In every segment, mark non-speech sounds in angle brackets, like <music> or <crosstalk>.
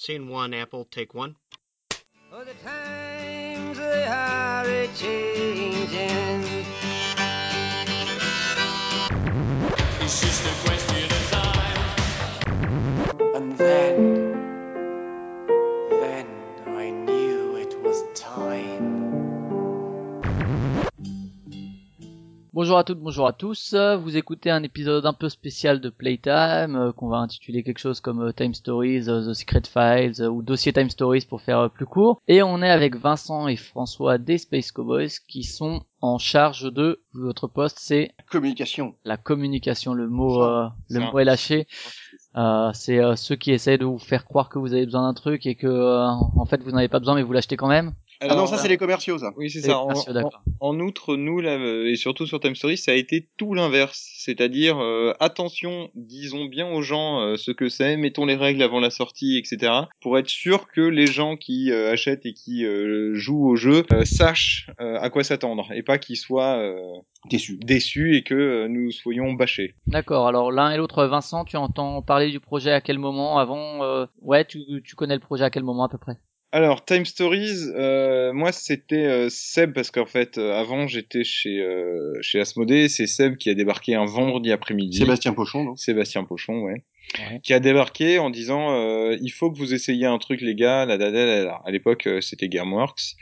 Scene one, Apple, take one. Oh, the times they are a changing. It's just a question Bonjour à toutes, bonjour à tous. Vous écoutez un épisode un peu spécial de Playtime euh, qu'on va intituler quelque chose comme euh, Time Stories, euh, The Secret Files ou Dossier Time Stories pour faire euh, plus court. Et on est avec Vincent et François des Space Cowboys qui sont en charge de votre poste, c'est Communication. la communication. Le mot, euh, le mot est lâché. Euh, c'est euh, ceux qui essayent de vous faire croire que vous avez besoin d'un truc et que euh, en fait vous n'en avez pas besoin mais vous l'achetez quand même. Ah non, ça c'est les commerciaux, ça. Oui, c'est ça. En, outre, nous, là, euh, et surtout sur Time Story, ça a été tout l'inverse. C'est-à-dire, euh, attention, disons bien aux gens euh, ce que c'est, mettons les règles avant la sortie, etc. Pour être sûr que les gens qui euh, achètent et qui euh, jouent au jeu euh, sachent euh, à quoi s'attendre et pas qu'ils soient euh, Déçu. déçus et que euh, nous soyons bâchés. D'accord. Alors l'un et l'autre, Vincent, tu entends parler du projet à quel moment avant euh, Ouais, tu, tu connais le projet à quel moment à peu près? Alors Time Stories, euh, moi c'était euh, Seb parce qu'en fait euh, avant j'étais chez euh, chez Asmodée, c'est Seb qui a débarqué un vendredi après-midi. Sébastien Pochon, donc. Sébastien Pochon, ouais. Ouais. Qui a débarqué en disant euh, il faut que vous essayiez un truc les gars, la la, la, la, la. À l'époque euh, c'était Gameworks.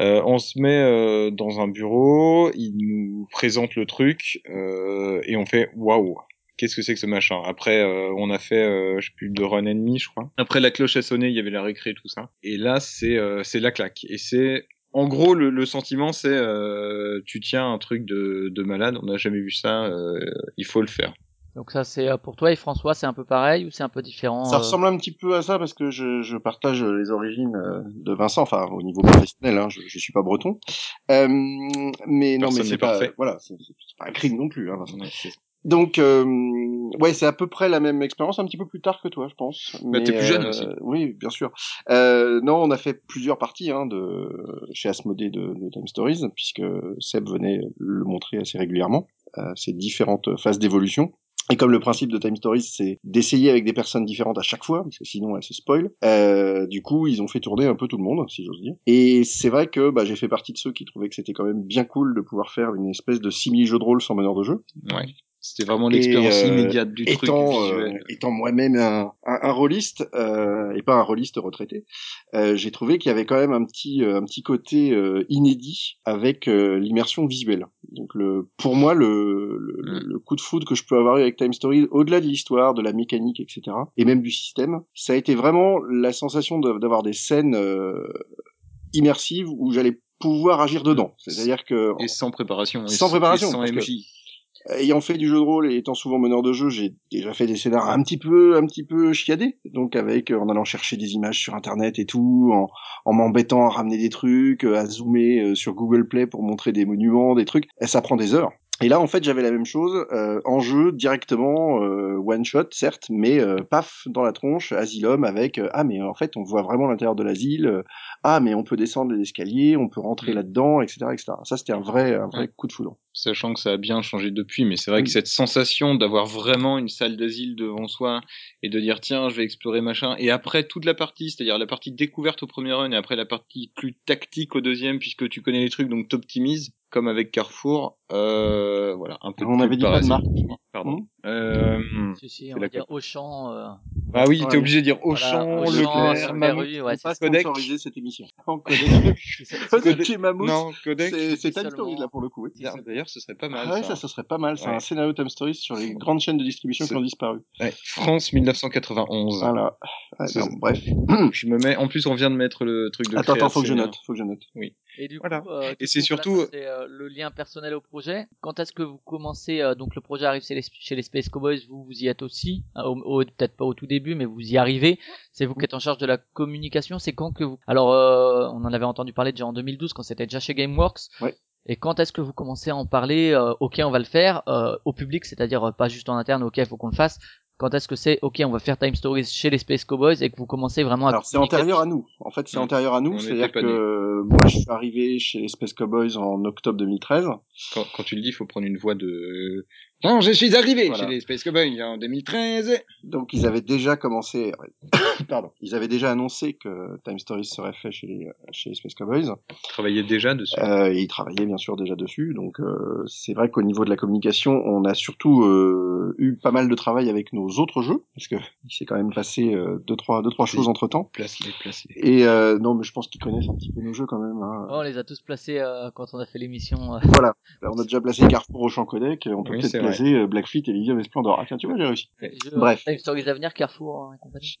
Euh, on se met euh, dans un bureau, il nous présente le truc euh, et on fait waouh. Qu'est-ce que c'est que ce machin? Après, euh, on a fait, euh, je sais plus, de run ennemi, je crois. Après, la cloche a sonné, il y avait la récré, tout ça. Et là, c'est euh, c'est la claque. Et c'est, en gros, le, le sentiment, c'est, euh, tu tiens un truc de, de malade. On n'a jamais vu ça. euh, il faut le faire. Donc ça c'est euh, pour toi et François, c'est un peu pareil ou c'est un peu différent Ça euh, ressemble un petit peu à ça parce que je, je partage les origines de Vincent, enfin au niveau professionnel, hein, je, je suis pas breton. Euh, mais non, Personne mais n'est c'est pas, parfait. voilà, c'est c'est pas un crime non plus. Hein, Vincent. Donc, euh, ouais, c'est à peu près la même expérience, un petit peu plus tard que toi, je pense. Bah, Mais, t'es plus jeune euh, aussi. Oui, bien sûr. Euh, non, on a fait plusieurs parties hein, de chez Asmodée de, de Time Stories, puisque Seb venait le montrer assez régulièrement, euh, ces différentes phases d'évolution. Et comme le principe de Time Stories, c'est d'essayer avec des personnes différentes à chaque fois, parce que sinon elles se spoilent, euh, du coup, ils ont fait tourner un peu tout le monde, si j'ose dire. Et c'est vrai que bah, j'ai fait partie de ceux qui trouvaient que c'était quand même bien cool de pouvoir faire une espèce de simili-jeu de rôle sans meneur de jeu. Ouais. C'était vraiment l'expérience euh, immédiate du truc étant, visuel. euh, étant moi-même un, un, un rôliste euh, et pas un rôliste retraité, euh, j'ai trouvé qu'il y avait quand même un petit euh, un petit côté euh, inédit avec euh, l'immersion visuelle. Donc le pour moi le, le, Mm. le coup de foudre que je peux avoir eu avec Time Story, au-delà de l'histoire, de la mécanique, etc. et même du système, ça a été vraiment la sensation d'avoir des scènes euh, immersives où j'allais pouvoir agir dedans. C'est-à-dire que Et sans préparation. et Sans préparation, et Sans MJ. Ayant fait du jeu de rôle et étant souvent meneur de jeu, j'ai déjà fait des scénarios un petit peu, un petit peu chiadés. Donc avec, euh, en allant chercher des images sur internet et tout, en, en m'embêtant à ramener des trucs, euh, à zoomer euh, sur Google Play pour montrer des monuments, des trucs. Et ça prend des heures. Et là, en fait, j'avais la même chose euh, en jeu directement, euh, one shot, certes, mais euh, paf dans la tronche, Asylum avec euh, ah mais en fait on voit vraiment l'intérieur de l'asile, euh, ah mais on peut descendre les escaliers, on peut rentrer Mm. là-dedans, etc., etc. Ça c'était un vrai, un vrai Ouais. coup de foudre. sachant que ça a bien changé depuis, mais c'est vrai que Oui. cette sensation d'avoir vraiment une salle d'asile devant soi et de dire tiens je vais explorer machin, et après toute la partie, c'est-à-dire la partie découverte au premier run et après la partie plus tactique au deuxième puisque tu connais les trucs donc t'optimises, comme avec Carrefour, euh, voilà un peu. On avait dit pas de marque. Pardon. Mhm. Euh, Si si, c'est on va la dire Auchan. Euh, ah oui, Ouais. t'es obligé de dire voilà, Auchan, Auchan, Leclerc, Super Mammouth. U, ouais, c'est pas sponsoriser cette émission. <laughs> En Kodak. <laughs> c'est- Kodak et Mammouth. Non, Kodak. C'est Time. Stories là pour le coup. oui. D'ailleurs- ce serait pas mal. Ah ouais, ça. ça, ça serait pas mal. C'est Ouais. un scénario Time Stories sur les grandes chaînes de distribution qui ont disparu. Ouais. France 1991. Voilà. Non, bref. Je me mets. En plus, on vient de mettre le truc de. Attends, attends, faut que je note. Faut que je note. Et du Voilà. coup, euh, Et c'est surtout- c'est, euh, le lien personnel au projet. Quand est-ce que vous commencez euh, Donc le projet arrive chez les, chez les Space Cowboys, vous vous y êtes aussi. euh, au- au- Peut-être pas au tout début, mais vous y arrivez. C'est vous qui êtes en charge de la communication. C'est quand que vous Alors, euh, on en avait entendu parler déjà en 2012 quand c'était déjà chez GameWorks. Ouais. Et quand est-ce que vous commencez à en parler euh, Ok, on va le faire euh, au public, c'est-à-dire euh, pas juste en interne. Ok, il faut qu'on le fasse. Quand est-ce que c'est Ok, on va faire Time Stories chez les Space Cowboys et que vous commencez vraiment à Alors c'est antérieur à nous. En fait, c'est Mm. antérieur à nous. n'était C'est-à-dire pas que moi, je suis arrivé chez les Space Cowboys en octobre 2013. Quand, quand tu le dis, il faut prendre une voix de Non, je suis arrivé Voilà. chez les Space Cowboys en 2013. Donc ils avaient déjà commencé, <coughs> pardon, ils avaient déjà annoncé que Time Stories serait fait chez les, chez les Space Cowboys. Travaillait déjà dessus. Euh, ils travaillaient bien sûr déjà dessus. Donc euh, c'est vrai qu'au niveau de la communication, on a surtout euh, eu pas mal de travail avec nos autres jeux, parce que <laughs> il s'est quand même passé euh, deux trois deux trois Oui. choses entre temps. Place-les, place-les. Et euh, non, mais je pense qu'ils connaissent un petit peu nos jeux quand même. hein. Oh, on les a tous placés euh, quand on a fait l'émission. euh. Voilà, Là, <laughs> on a déjà placé Carrefour au champ codec, on peut Oui, peut-être c'est vrai. Placer euh, Blackfeet et Lydia Splendor. Ah tiens, tu vois, j'ai réussi. les jeux, Bref. euh, Time Stories Avenir, Carrefour hein, et compagnie.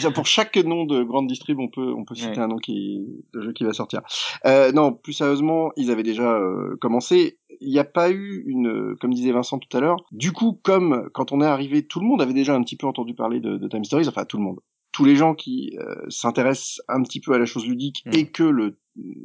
Ça, pour chaque nom de grande distrib, on peut on peut citer Ouais. un nom qui de jeu qui va sortir. Euh, non, plus sérieusement, ils avaient déjà euh, commencé. Il n'y a pas eu une, euh, comme disait Vincent tout à l'heure. Du coup, comme quand on est arrivé, tout le monde avait déjà un petit peu entendu parler de, de Time Stories. Enfin, tout le monde. Tous les gens qui euh, s'intéressent un petit peu à la chose ludique Mm. et que le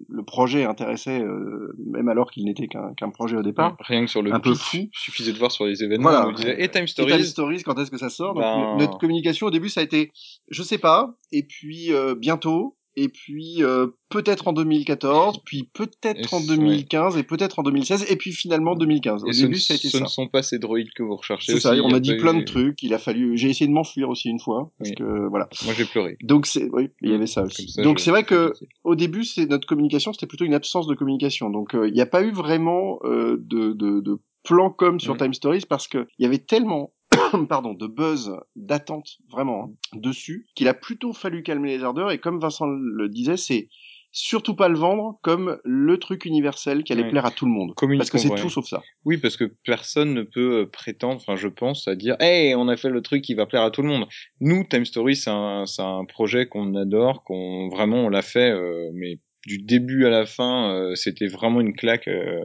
le projet intéressait, euh, même alors qu'il n'était qu'un qu'un projet au départ. Rien que sur le un peu fou. suffisait de voir sur les événements, Voilà. disait, et Time Et Stories. Time Stories, quand est-ce que ça sort? Donc, Ben- Notre communication au début, ça a été, je sais pas, et puis euh, bientôt, et puis euh, peut-être en 2014, puis peut-être en c- 2015, et peut-être en 2016, et puis finalement 2015. Au Et ce, début, ne- ça a été ce ça. ne sont pas ces droïdes que vous recherchez C'est ça, on a a dit plein de trucs. Il a fallu, j'ai essayé de m'enfuir aussi une fois, parce Oui. que voilà. Moi, j'ai pleuré. Donc c'est, oui, il y avait ça aussi. Comme ça, Donc c'est vrai que au début, c'est notre communication, c'était plutôt une absence de communication. Donc euh, il n'y a pas eu vraiment euh, de, de, de plan com sur. Time Stories parce que il y avait tellement <coughs> pardon de buzz, d'attente vraiment hein, dessus qu'il a plutôt fallu calmer les ardeurs. Et comme Vincent le disait, c'est surtout pas le vendre comme le truc universel qui allait Ouais. plaire à tout le monde. Parce que c'est tout sauf ça. Oui, parce que personne ne peut euh, prétendre, enfin, je pense, à dire, hey, on a fait le truc qui va plaire à tout le monde. Nous, Time Story, c'est un, un projet qu'on adore, qu'on vraiment on l'a fait, euh, mais du début à la fin, euh, c'était vraiment une claque euh,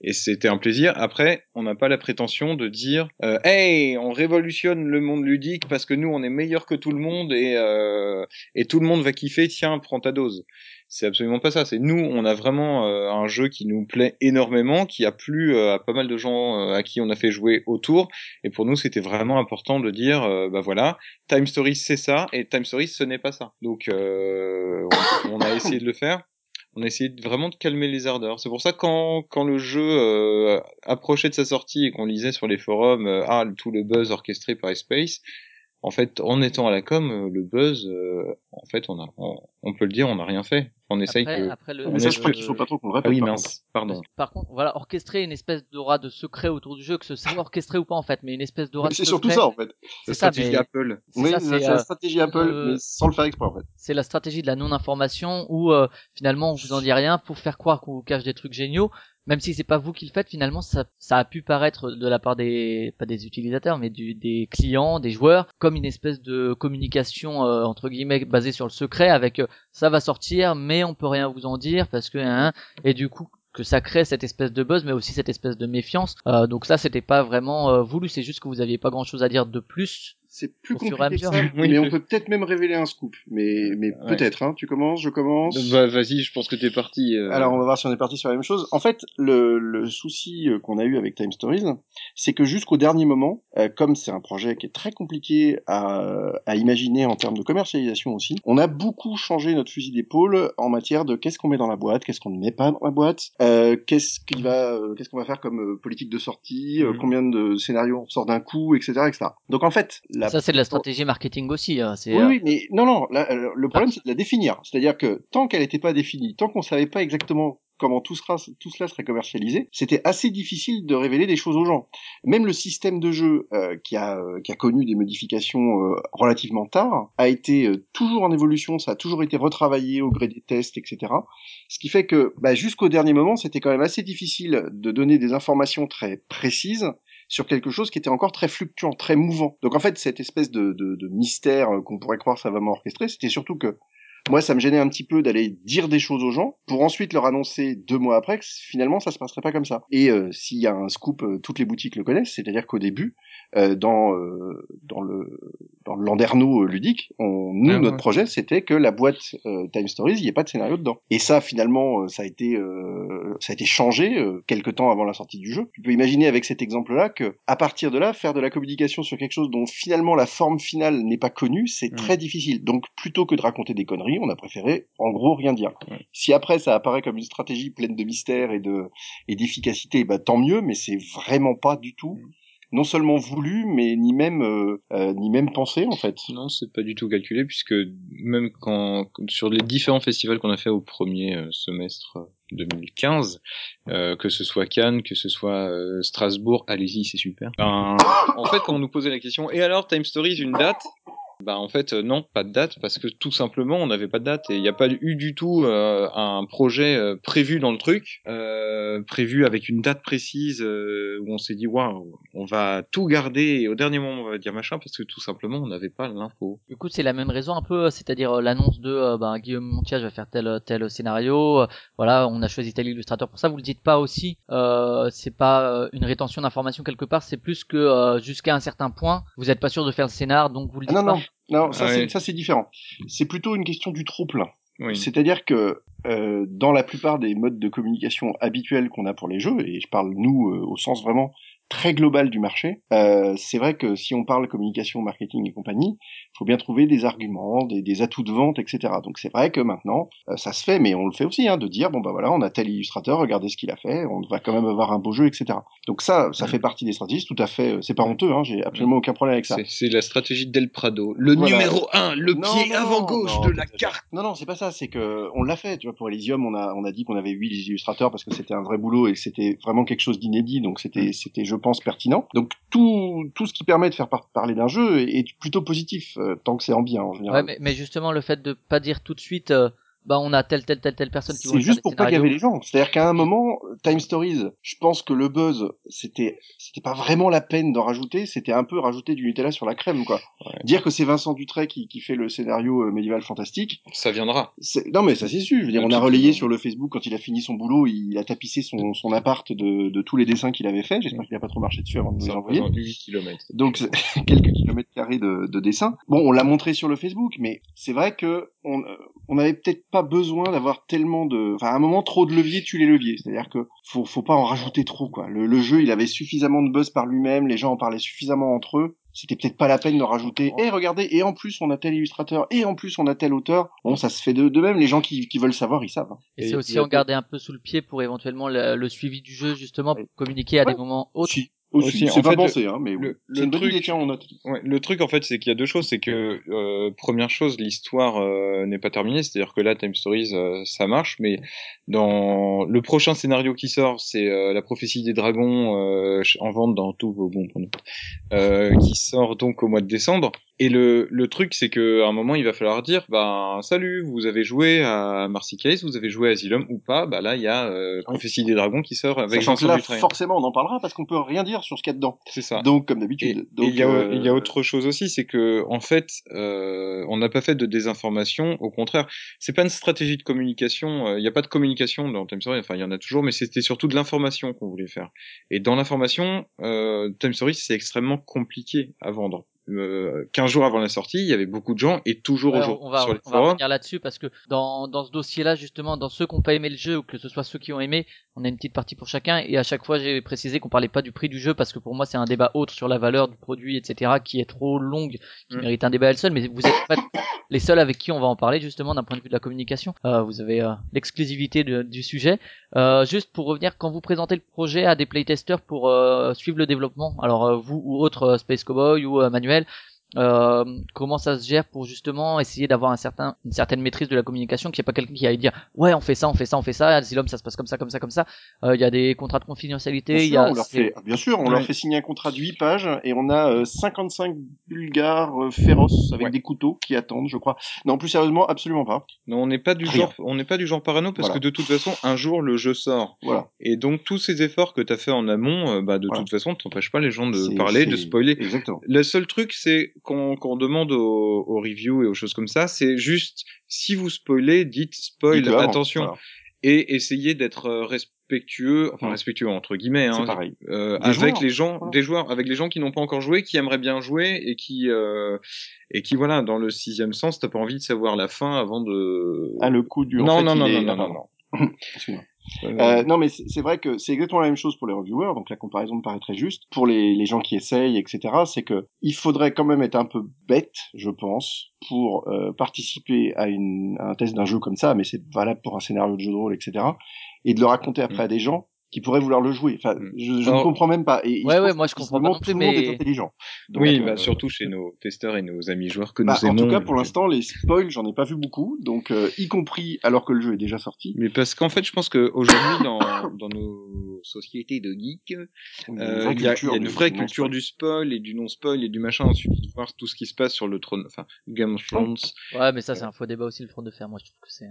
et c'était un plaisir. Après, on n'a pas la prétention de dire, euh, hey, on révolutionne le monde ludique parce que nous, on est meilleur que tout le monde et euh, et tout le monde va kiffer. Tiens, prends ta dose. C'est absolument pas ça. C'est nous, on a vraiment euh, un jeu qui nous plaît énormément, qui a plu euh, à pas mal de gens à qui on a fait jouer autour. Et pour nous, c'était vraiment important de dire, bah voilà, Time Stories c'est ça, et Time Stories ce n'est pas ça. Donc, on, on a essayé de le faire. On a vraiment de calmer les ardeurs. C'est pour ça quand quand le jeu euh, approchait de sa sortie et qu'on lisait sur les forums, euh, ah tout le buzz orchestré par Space. En fait, en étant à la com, euh, le buzz, euh, en fait, on a, on, on peut le dire, on n'a rien fait. On essaye Après, que. après le, Mais ça, est je crois qu'il faut pas trop qu'on le Ah répète. oui, par mince, pardon. Par contre, voilà, orchestrer une espèce d'aura de secret autour du jeu, que ce soit orchestré ou pas en fait, mais une espèce d'aura de C'est secret. surtout ça en fait. C'est ça, mais Apple. c'est Oui, c'est c'est la euh, stratégie Apple, euh, mais sans le faire exprès en fait. c'est la stratégie de la non-information où euh, finalement on vous en dit rien pour faire croire qu'on vous cache des trucs géniaux, même si c'est pas vous qui le faites. Finalement, ça, ça a pu paraître de la part des pas des utilisateurs, mais du, des clients, des joueurs, comme une espèce de communication euh, entre guillemets basée sur le secret, avec euh, ça va sortir, mais on peut rien vous en dire parce que hein, et du coup que ça crée cette espèce de buzz mais aussi cette espèce de méfiance euh, donc ça c'était pas vraiment euh, voulu c'est juste que vous aviez pas grand chose à dire de plus C'est plus compliqué que ça. <laughs> Oui, mais on peut peut-être même révéler un scoop. Mais, mais Ouais. peut-être, hein. Tu commences, je commence. Bah, vas-y, je pense que t'es parti. euh, Alors on va voir si on est parti sur la même chose. En fait, le, le souci euh, qu'on a eu avec Time Stories, c'est que jusqu'au dernier moment, euh, comme c'est un projet qui est très compliqué à, à imaginer en termes de commercialisation aussi, on a beaucoup changé notre fusil d'épaule en matière de qu'est-ce qu'on met dans la boîte, qu'est-ce qu'on ne met pas dans la boîte, euh, qu'est-ce qu'il va, euh, qu'est-ce qu'on va faire comme euh, politique de sortie, euh, Mhm. combien de scénarios on sort d'un coup, etc., etc. Donc en fait, la ça c'est de la stratégie marketing aussi hein, c'est oui, euh, oui, mais non, non. euh, le problème, c'est de la définir. C'est-à-dire que tant qu'elle n'était pas définie, tant qu'on savait pas exactement comment tout, sera, tout cela serait commercialisé, c'était assez difficile de révéler des choses aux gens. Même le système de jeu euh, qui, a, euh, qui a connu des modifications euh, relativement tard a été euh, toujours en évolution, ça a toujours été retravaillé au gré des tests, etc. Ce qui fait que bah, jusqu'au dernier moment, c'était quand même assez difficile de donner des informations très précises sur quelque chose qui était encore très fluctuant, très mouvant. Donc en fait, cette espèce de, de, de mystère euh, qu'on pourrait croire savamment orchestré, c'était surtout que moi, ça me gênait un petit peu d'aller dire des choses aux gens pour ensuite leur annoncer deux mois après que finalement ça se passerait pas comme ça. Et euh, s'il y a un scoop, euh, toutes les boutiques le connaissent, c'est-à-dire qu'au début, euh, dans euh, dans le dans le landerneau ludique, on, nous Ah ouais. notre projet c'était que la boîte euh, Time Stories, il n'y ait pas de scénario dedans. Et ça, finalement, ça a été euh, ça a été changé euh, quelque temps avant la sortie du jeu. Tu peux imaginer avec cet exemple-là que à partir de là, faire de la communication sur quelque chose dont finalement la forme finale n'est pas connue, c'est Mm. très difficile. Donc plutôt que de raconter des conneries, on a préféré en gros rien dire. Ouais. Si après ça apparaît comme une stratégie pleine de mystère et de et d'efficacité, bah tant mieux, mais c'est vraiment pas du tout non seulement voulu, mais ni même euh, euh, ni même pensé en fait. Non, c'est pas du tout calculé puisque même quand sur les différents festivals qu'on a fait au premier euh, semestre 2015, euh, que ce soit Cannes, que ce soit Strasbourg, allez-y, c'est super. Ben, en fait, quand on nous posait la question, et alors Time Stories, une date? Bah en fait euh, non, pas de date parce que tout simplement on n'avait pas de date et il n'y a pas eu du tout euh, un projet euh, prévu dans le truc, euh, prévu avec une date précise euh, où on s'est dit waouh, on va tout garder et au dernier moment on va dire machin parce que tout simplement on n'avait pas l'info. Du coup, c'est la même raison un peu, c'est-à-dire euh, l'annonce de euh, ben, Guillaume Montiage va faire tel tel scénario. euh, voilà, on a choisi tel illustrateur pour ça. Vous le dites pas aussi. Euh, c'est pas euh, une rétention d'informations quelque part. C'est plus que euh, jusqu'à un certain point, vous êtes pas sûr de faire le scénar, donc vous le Ah dites non pas. non non, ça Ah c'est oui. ça c'est différent. C'est plutôt une question du trop plein. Oui. C'est-à-dire que euh, dans la plupart des modes de communication habituels qu'on a pour les jeux, et je parle nous euh, au sens vraiment très global du marché, euh, c'est vrai que si on parle communication, marketing et compagnie, il faut bien trouver des arguments, des, des atouts de vente, etc. Donc c'est vrai que maintenant, euh, ça se fait, mais on le fait aussi, hein, de dire, bon bah voilà, on a tel illustrateur, regardez ce qu'il a fait, on va quand même avoir un beau jeu, etc. Donc ça, ça fait partie des stratégies, tout à fait, euh, c'est pas honteux, hein, j'ai absolument aucun problème avec ça. C'est la stratégie d'El Prado, le Voilà. numéro 1, le Non, pied non, avant gauche non, de la carte. Non, non, c'est pas ça. C'est que on l'a fait. Tu vois, pour Elysium, on a on a dit qu'on avait huit illustrateurs parce que c'était un vrai boulot et que c'était vraiment quelque chose d'inédit. Donc c'était c'était, je pense, pertinent. Donc tout tout ce qui permet de faire par- parler d'un jeu est, plutôt positif euh, tant que c'est en bien en général. mais, mais justement le fait de pas dire tout de suite, euh, bah on a telle telle telle telle personne qui C'est juste pour pas gaver les gens. C'est-à-dire qu'à un moment, Time Stories, je pense que le buzz, c'était, c'était pas vraiment la peine d'en rajouter. C'était un peu rajouter du Nutella sur la crème, quoi. Dire que c'est Vincent Dutray qui, qui fait le scénario euh, médiéval fantastique, Ça viendra. C'est- Non mais ça c'est sûr. Je veux dire, Le on a relayé sur le Facebook quand il a fini son boulot, il a tapissé son, son appart de, de tous les dessins qu'il avait fait. J'espère qu'il a pas trop marché dessus avant de nous envoyer. représente 8 km. Donc <laughs> quelques kilomètres carrés de, de dessins. Bon, on l'a montré sur le Facebook, mais c'est vrai que on euh, on avait peut-être pas besoin d'avoir tellement de, enfin à un moment trop de leviers tue les leviers. C'est-à-dire que faut faut pas en rajouter trop quoi. Le, le jeu il avait suffisamment de buzz par lui-même, les gens en parlaient suffisamment entre eux. C'était peut-être pas la peine de rajouter. Et regardez, et en plus on a tel illustrateur, et en plus on a tel auteur. Bon, ça se fait de, de même. Les gens qui, qui veulent savoir, ils savent. hein. Et, Et c'est aussi en garder un peu sous le pied pour éventuellement le, le suivi du jeu justement pour communiquer à Ouais. des moments autres. Aussi, Aussi, c'est pas fait, le- pensé, hein, mais le- le truc- tiens, on. Ouais, le truc en fait, c'est qu'il y a deux choses, c'est que euh, première chose, l'histoire euh, n'est pas terminée, c'est-à-dire que là, Time Stories, euh, ça marche, mais dans le prochain scénario qui sort, c'est euh, la prophétie des dragons euh, en vente dans tous vos bons points euh, qui sort donc au mois de décembre. Et le, le truc, c'est que à un moment, il va falloir dire, ben salut, vous avez joué à Marcy Case, vous avez joué à Asylum ou pas? Bah là, il y a euh, prophétie des dragons qui sort avec Sachant que là, forcément, on en parlera parce qu'on peut rien dire sur ce qu'il y a dedans. C'est ça. Donc, comme d'habitude. il y, a, euh, il y a autre chose aussi, c'est que en fait, euh, on n'a pas fait de désinformation. Au contraire, c'est pas une stratégie de communication. euh, Il n'y a pas de communication dans Time. Enfin, il y en a toujours, mais c'était surtout de l'information qu'on voulait faire. Et dans l'information, euh, Time Story, c'est extrêmement compliqué à vendre. Euh, 15 jours avant la sortie, il y avait beaucoup de gens et toujours Ouais, aujourd'hui on va, sur les on va revenir là-dessus parce que dans, dans ce dossier-là, justement, dans ceux qui n'ont pas aimé le jeu ou que ce soit ceux qui ont aimé, on a une petite partie pour chacun. Et à chaque fois, j'ai précisé qu'on parlait pas du prix du jeu parce que pour moi, c'est un débat autre sur la valeur du produit, etc., qui est trop longue, qui Mm. mérite un débat à elle seule. Mais vous êtes fait <coughs> les seuls avec qui on va en parler justement d'un point de vue de la communication. Euh, vous avez euh, l'exclusivité du sujet. Euh, juste pour revenir, quand vous présentez le projet à des playtesters pour euh, suivre le développement, alors euh, vous ou autre Space Cowboy ou euh, Manuel, euh, comment ça se gère pour justement essayer d'avoir un certain, une certaine maîtrise de la communication, qu'il n'y ait pas quelqu'un qui aille dire ouais on fait ça, on fait ça, on fait ça, Asylum ça se passe comme ça, comme ça, comme ça. Euh, Il y a des contrats de confidentialité, Bien il y sûr, a on leur fait, bien sûr, on Ouais. leur fait signer un contrat de 8 pages et on a euh, 55 bulgares euh, féroces avec Ouais. des couteaux qui attendent, je crois. Non, plus sérieusement, absolument pas. Non, on n'est pas du Rien. genre, on n'est pas du genre parano parce Voilà. que de toute façon, un jour le jeu sort. Voilà. Et donc tous ces efforts que tu as fait en amont, euh, bah de Voilà. toute façon, t'empêches pas les gens de parler, de spoiler. Exactement. Le seul truc, c'est qu'on qu'on demande aux, aux reviews et aux choses comme ça, c'est juste si vous spoilez, dites spoil, attention, voilà. et essayez d'être euh, respectueux, enfin Ouais. respectueux entre guillemets, hein, pareil. euh, avec joueurs, les gens, voilà. des joueurs, avec les gens qui n'ont pas encore joué, qui aimeraient bien jouer et qui euh, et qui voilà, dans le sixième sens, t'as pas envie de savoir la fin avant de. Ah, le coup du. en non, fait, non, il non, est- non, non, Ah, non, non. <laughs> Euh, non, mais c'est vrai que c'est exactement la même chose pour les reviewers, donc la comparaison me paraît très juste. Pour les, les gens qui essayent, etc., c'est que il faudrait quand même être un peu bête, je pense, pour euh, participer à, une, à un test d'un jeu comme ça, mais c'est valable pour un scénario de jeu de rôle, etc., et de le raconter après à des gens qui pourraient vouloir le jouer. Enfin, je, je Alors- ne comprends même pas. Et Ouais, ouais, moi, je comprends pas non tout plus, le monde mais- est intelligent. Donc, oui, euh, bah, surtout chez nos testeurs et nos amis joueurs que bah, nous en aimons. tout cas, pour donc, l'instant, les spoils, j'en ai pas vu beaucoup, donc euh, y compris alors que le jeu est déjà sorti. Mais parce qu'en fait, je pense que aujourd'hui, dans, dans nos sociétés de geeks, euh, il y a, culture il y a une vraie culture du spoil et du non-spoil et du machin. Il suffit de voir tout ce qui se passe sur le trône, enfin, Game of Thrones. Ouais, mais ça, c'est un faux débat aussi, le front de fer. Moi, je trouve que c'est.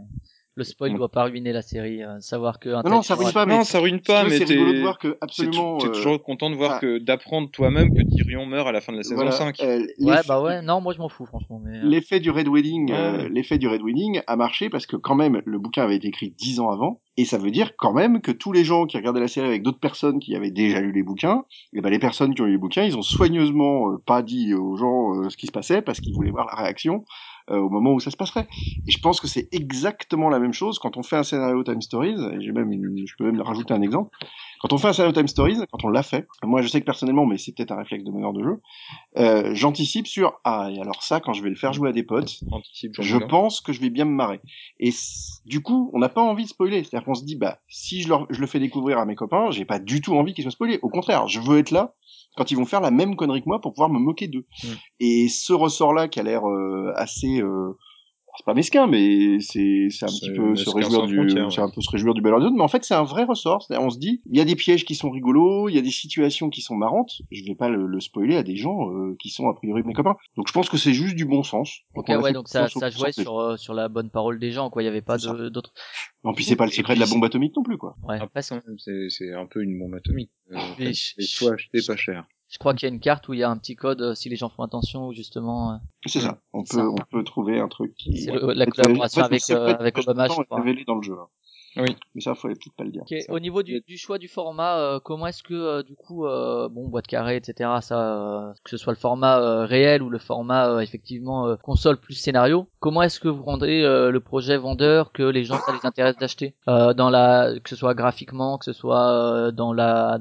Le spoil Mm. doit pas ruiner la série. euh, savoir que. un Non, non, ça ruine pas, mais non, ça ruine pas, mais c'est rigolo de voir que absolument. t'es euh, toujours content de voir que d'apprendre toi-même que Tyrion meurt à la fin de la saison voilà, 5. euh, Ouais, l'effet- bah ouais, non, moi je m'en fous, franchement. Mais... euh, L'effet du Red Wedding, euh, Ouais. l'effet du Red Wedding a marché parce que quand même le bouquin avait été écrit dix ans avant et ça veut dire quand même que tous les gens qui regardaient la série avec d'autres personnes qui avaient déjà lu les bouquins, et ben les personnes qui ont lu les bouquins, ils ont soigneusement euh, pas dit aux gens euh, ce qui se passait parce qu'ils voulaient voir la réaction euh, au moment où ça se passerait. Et je pense que c'est exactement la même chose quand on fait un scénario Time Stories. J'ai même, une- je peux même rajouter un exemple. Quand on fait un scénario Time Stories, quand on l'a fait, moi je sais que personnellement, mais c'est peut-être un réflexe de meneur de jeu, euh, j'anticipe sur ah et alors ça quand je vais le faire jouer à des potes, je pense que je vais bien me marrer. Et du coup, on n'a pas envie de spoiler. C'est-à-dire qu'on se dit, bah, si je, leur, je le fais découvrir à mes copains, j'ai pas du tout envie qu'ils soient spoilés. Au contraire, je veux être là quand ils vont faire la même connerie que moi pour pouvoir me moquer d'eux. Mm. Et ce ressort-là qui a l'air euh, assez... Euh, c'est pas mesquin, mais c'est c'est un petit peu se réjouir du, frontières, c'est ouais. un peu se réjouir du bel ordre. Mais en fait, c'est un vrai ressort. C'est-à-dire, on se dit, il y a des pièges qui sont rigolos, il y a des situations qui sont marrantes. Je vais pas le, le spoiler à des gens euh, qui sont a priori mes copains. Donc, je pense que c'est juste du bon sens. Ok, on a ouais, donc ça, ça jouait sur, euh, sur la bonne parole des gens, quoi. Il y avait pas d'autres. Non, puis c'est pas le Et secret de la bombe atomique non plus, quoi. Ouais. Même, c'est c'est un peu une bombe atomique. Euh, Mais et faut acheter pas cher. Je crois qu'il y a une carte où il y a un petit code, euh, si les gens font attention, où justement. euh, C'est ça. On peut, ça. on peut trouver un truc qui. C'est Ouais. le- la collaboration en fait, avec, euh, de avec Obama, je crois. révélé dans le jeu. hein. Oui. Mais ça, fallait peut-être pas le dire. Ok, Ça. Au niveau du, du choix du format, euh, comment est-ce que euh, du coup, euh, bon, boîte carrée, etc. Ça, euh, que ce soit le format euh, réel ou le format euh, effectivement euh, console plus scénario, comment est-ce que vous rendez euh, le projet vendeur que les gens ça les intéresse d'acheter euh, dans la, que ce soit graphiquement, que ce soit euh, dans la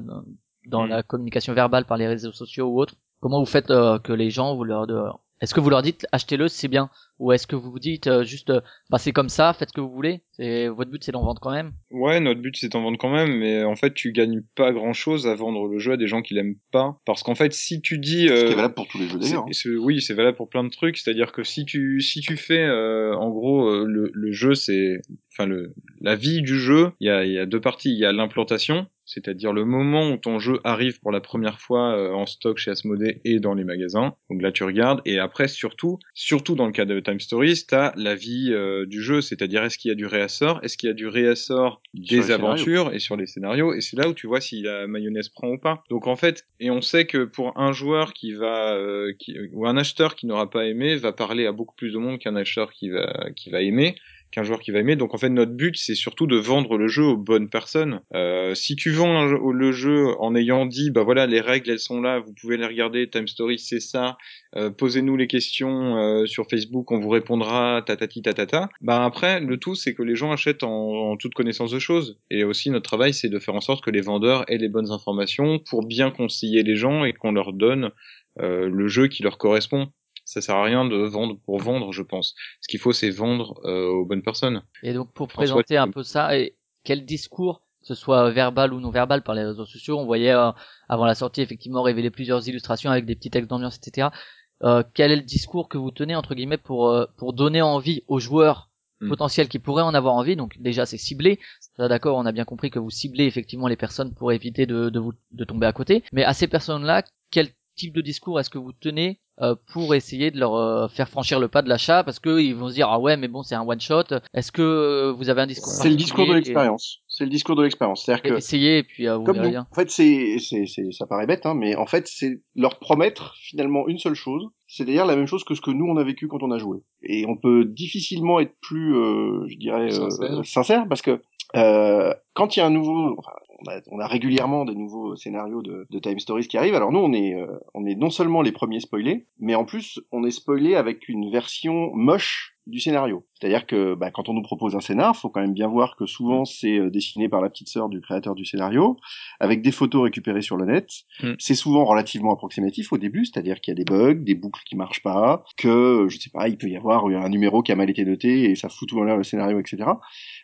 dans Mm. la communication verbale par les réseaux sociaux ou autre. Comment vous faites euh, que les gens vous leur de- est-ce que vous leur dites achetez-le c'est bien ou est-ce que vous vous dites euh, juste euh, bah c'est comme ça faites ce que vous voulez c'est votre but c'est d'en vendre quand même? Ouais, notre but c'est d'en vendre quand même, mais en fait tu gagnes pas grand chose à vendre le jeu à des gens qui l'aiment pas. Parce qu'en fait, si tu dis, Ce qui euh, est valable pour tous les jeux d'ailleurs. hein. oui, c'est valable pour plein de trucs. C'est-à-dire que si tu si tu fais, euh, en gros, euh, le, le jeu, c'est, enfin le la vie du jeu. Il y a il y a deux parties. Il y a l'implantation, c'est-à-dire le moment où ton jeu arrive pour la première fois euh, en stock chez Asmodée et dans les magasins. Donc là, tu regardes. Et après, surtout, surtout dans le cas de Time Stories, t'as la vie euh, du jeu, c'est-à-dire est-ce qu'il y a du réassort, est-ce qu'il y a du réassort des aventures et sur les scénarios? Et c'est là où tu vois si la mayonnaise prend ou pas. Donc en fait, et on sait que pour un joueur qui va, euh, qui, ou un acheteur qui n'aura pas aimé, va parler à beaucoup plus de monde qu'un acheteur qui va, qui va aimer qu'un joueur qui va aimer. Donc en fait, notre but, c'est surtout de vendre le jeu aux bonnes personnes. Euh, si tu vends le jeu en ayant dit, bah voilà, les règles, elles sont là, vous pouvez les regarder, Time Story, c'est ça, euh, posez-nous les questions euh, sur Facebook, on vous répondra, tatati tatata. Bah après, le tout, c'est que les gens achètent en, toute connaissance de choses. Et aussi, notre travail, c'est de faire en sorte que les vendeurs aient les bonnes informations pour bien conseiller les gens et qu'on leur donne le jeu qui leur correspond. Ça sert à rien de vendre pour vendre, je pense. Ce qu'il faut, c'est vendre euh, aux bonnes personnes. Et donc pour présenter un peu ça, et quel discours, que ce soit verbal ou non verbal par les réseaux sociaux, on voyait euh, avant la sortie effectivement révéler plusieurs illustrations avec des petits textes d'ambiance, etc. Euh, quel est le discours que vous tenez entre guillemets pour euh, pour donner envie aux joueurs Hmm. potentiels qui pourraient en avoir envie? Donc déjà c'est ciblé. D'accord, on a bien compris que vous ciblez effectivement les personnes pour éviter de de vous de tomber à côté. Mais à ces personnes-là, quel type de discours est-ce que vous tenez euh, pour essayer de leur euh, faire franchir le pas de l'achat parce que ils vont se dire ah ouais mais bon c'est un one shot est-ce que euh, vous avez un discours C'est le discours de l'expérience. C'est le discours de l'expérience. C'est-à-dire que essayez et puis euh, vous comme verrez nous. bien En fait, c'est, c'est, c'est, ça paraît bête, hein, mais en fait, c'est leur promettre finalement une seule chose. C'est d'ailleurs la même chose que ce que nous on a vécu quand on a joué. Et on peut difficilement être plus, euh, je dirais, euh, Sincère. sincère parce que euh, quand il y a un nouveau, enfin, on a, on a régulièrement des nouveaux scénarios de, de Time Stories qui arrivent. Alors nous, on est, euh, on est non seulement les premiers spoilés, mais en plus, on est spoilé avec une version moche du scénario. C'est-à-dire que bah, quand on nous propose un scénar, faut quand même bien voir que souvent c'est euh, dessiné par la petite sœur du créateur du scénario, avec des photos récupérées sur le net. Mm. C'est souvent relativement approximatif au début, c'est-à-dire qu'il y a des bugs, des boucles qui marchent pas, que je sais pas, il peut y avoir un numéro qui a mal été noté et ça fout tout en l'air le scénario, etc.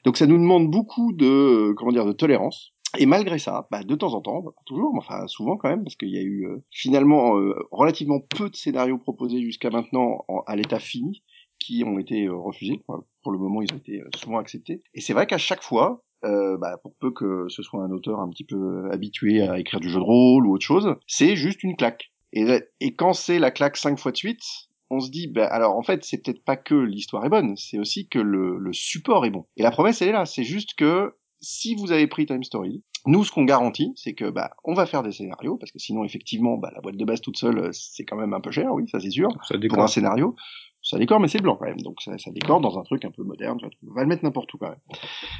Donc ça nous demande beaucoup de euh, comment dire de tolérance. Et malgré ça, bah, de temps en temps, pas toujours, mais enfin souvent quand même, parce qu'il y a eu euh, finalement euh, relativement peu de scénarios proposés jusqu'à maintenant en- à l'état fini qui ont été euh, refusés. Pour le moment, ils ont été euh, souvent acceptés. Et c'est vrai qu'à chaque fois, euh, bah, pour peu que ce soit un auteur un petit peu habitué à écrire du jeu de rôle ou autre chose, c'est juste une claque. Et, et quand c'est la claque cinq fois de suite, on se dit, bah, alors en fait, c'est peut-être pas que l'histoire est bonne, c'est aussi que le, le support est bon. Et la promesse, elle est là. C'est juste que si vous avez pris Time Story, nous, ce qu'on garantit, c'est que bah, on va faire des scénarios, parce que sinon, effectivement, bah, la boîte de base toute seule, euh, c'est quand même un peu cher, oui, ça c'est sûr. Ça Pour décore. un scénario, ça décore, mais c'est blanc quand même, donc ça, ça décore dans un truc un peu moderne. On va le mettre n'importe où quand même.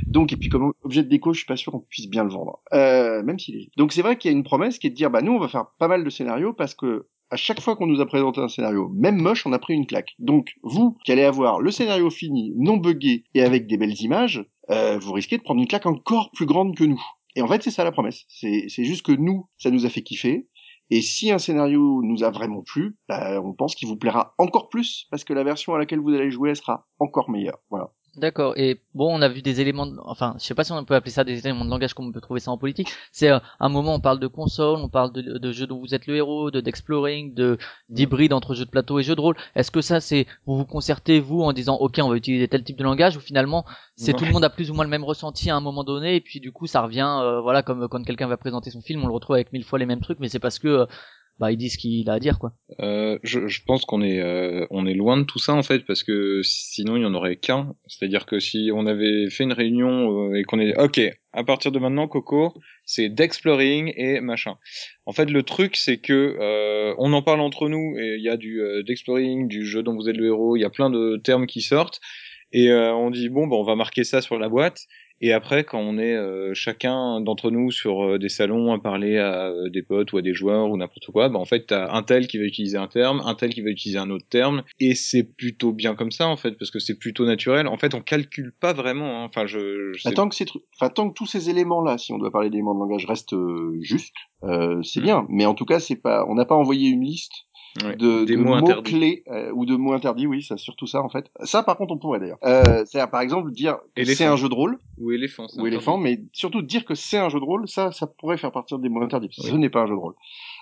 Donc, et puis comme objet de déco, je suis pas sûr qu'on puisse bien le vendre, euh, même s'il est. Donc c'est vrai qu'il y a une promesse qui est de dire, bah nous, on va faire pas mal de scénarios parce que à chaque fois qu'on nous a présenté un scénario, même moche, on a pris une claque. Donc, vous, qui allez avoir le scénario fini, non buggé et avec des belles images, euh, vous risquez de prendre une claque encore plus grande que nous. Et en fait, c'est ça la promesse. C'est juste que nous, ça nous a fait kiffer. Et si un scénario nous a vraiment plu, bah, on pense qu'il vous plaira encore plus parce que la version à laquelle vous allez jouer elle sera encore meilleure. Voilà. D'accord. Et bon, on a vu des éléments, de- enfin, je sais pas si on peut appeler ça des éléments de langage comme on peut trouver ça en politique. C'est euh, un moment, on parle de console, on parle de, de jeux dont vous êtes le héros, de d'exploring, de d'hybride entre jeux de plateau et jeux de rôle. Est-ce que ça, c'est vous vous concertez vous en disant, ok, on va utiliser tel type de langage, ou finalement, c'est tout le monde a plus ou moins le même ressenti à un moment donné, et puis du coup, ça revient, euh, voilà, comme quand quelqu'un va présenter son film, on le retrouve avec mille fois les mêmes trucs, mais c'est parce que euh, bah il dit ce qu'il a à dire, quoi. Euh, je, je pense qu'on est euh, on est loin de tout ça en fait parce que sinon il y en aurait qu'un. C'est-à-dire que si on avait fait une réunion euh, et qu'on est ok à partir de maintenant Coco c'est d'exploring et machin. En fait le truc c'est que euh, on en parle entre nous et il y a du euh, d'exploring, du jeu dont vous êtes le héros, il y a plein de termes qui sortent et euh, on dit bon bah on va marquer ça sur la boîte. Et après, quand on est euh, chacun d'entre nous sur euh, des salons à parler à euh, des potes ou à des joueurs ou n'importe quoi, bah en fait t'as un tel qui va utiliser un terme, un tel qui va utiliser un autre terme, et c'est plutôt bien comme ça en fait parce que c'est plutôt naturel. En fait, on calcule pas vraiment. hein. Enfin, je, je Bah, sais- tant que ces trucs, enfin tant que tous ces éléments-là, si on doit parler d'éléments de langage, restent euh, justes, euh, c'est Mm. bien. Mais en tout cas, c'est pas, on n'a pas envoyé une liste Ouais. de, Des de mots clés euh, ou de mots interdits. Oui, c'est surtout ça en fait. Ça, par contre, on pourrait d'ailleurs. Euh, C'est-à-dire, par exemple, dire c'est un jeu de rôle ou éléphant. c'est ou éléphant, mais surtout dire que c'est un jeu de rôle, ça, ça pourrait faire partir des mots interdits. parce que Oui. Ce n'est pas un jeu de rôle.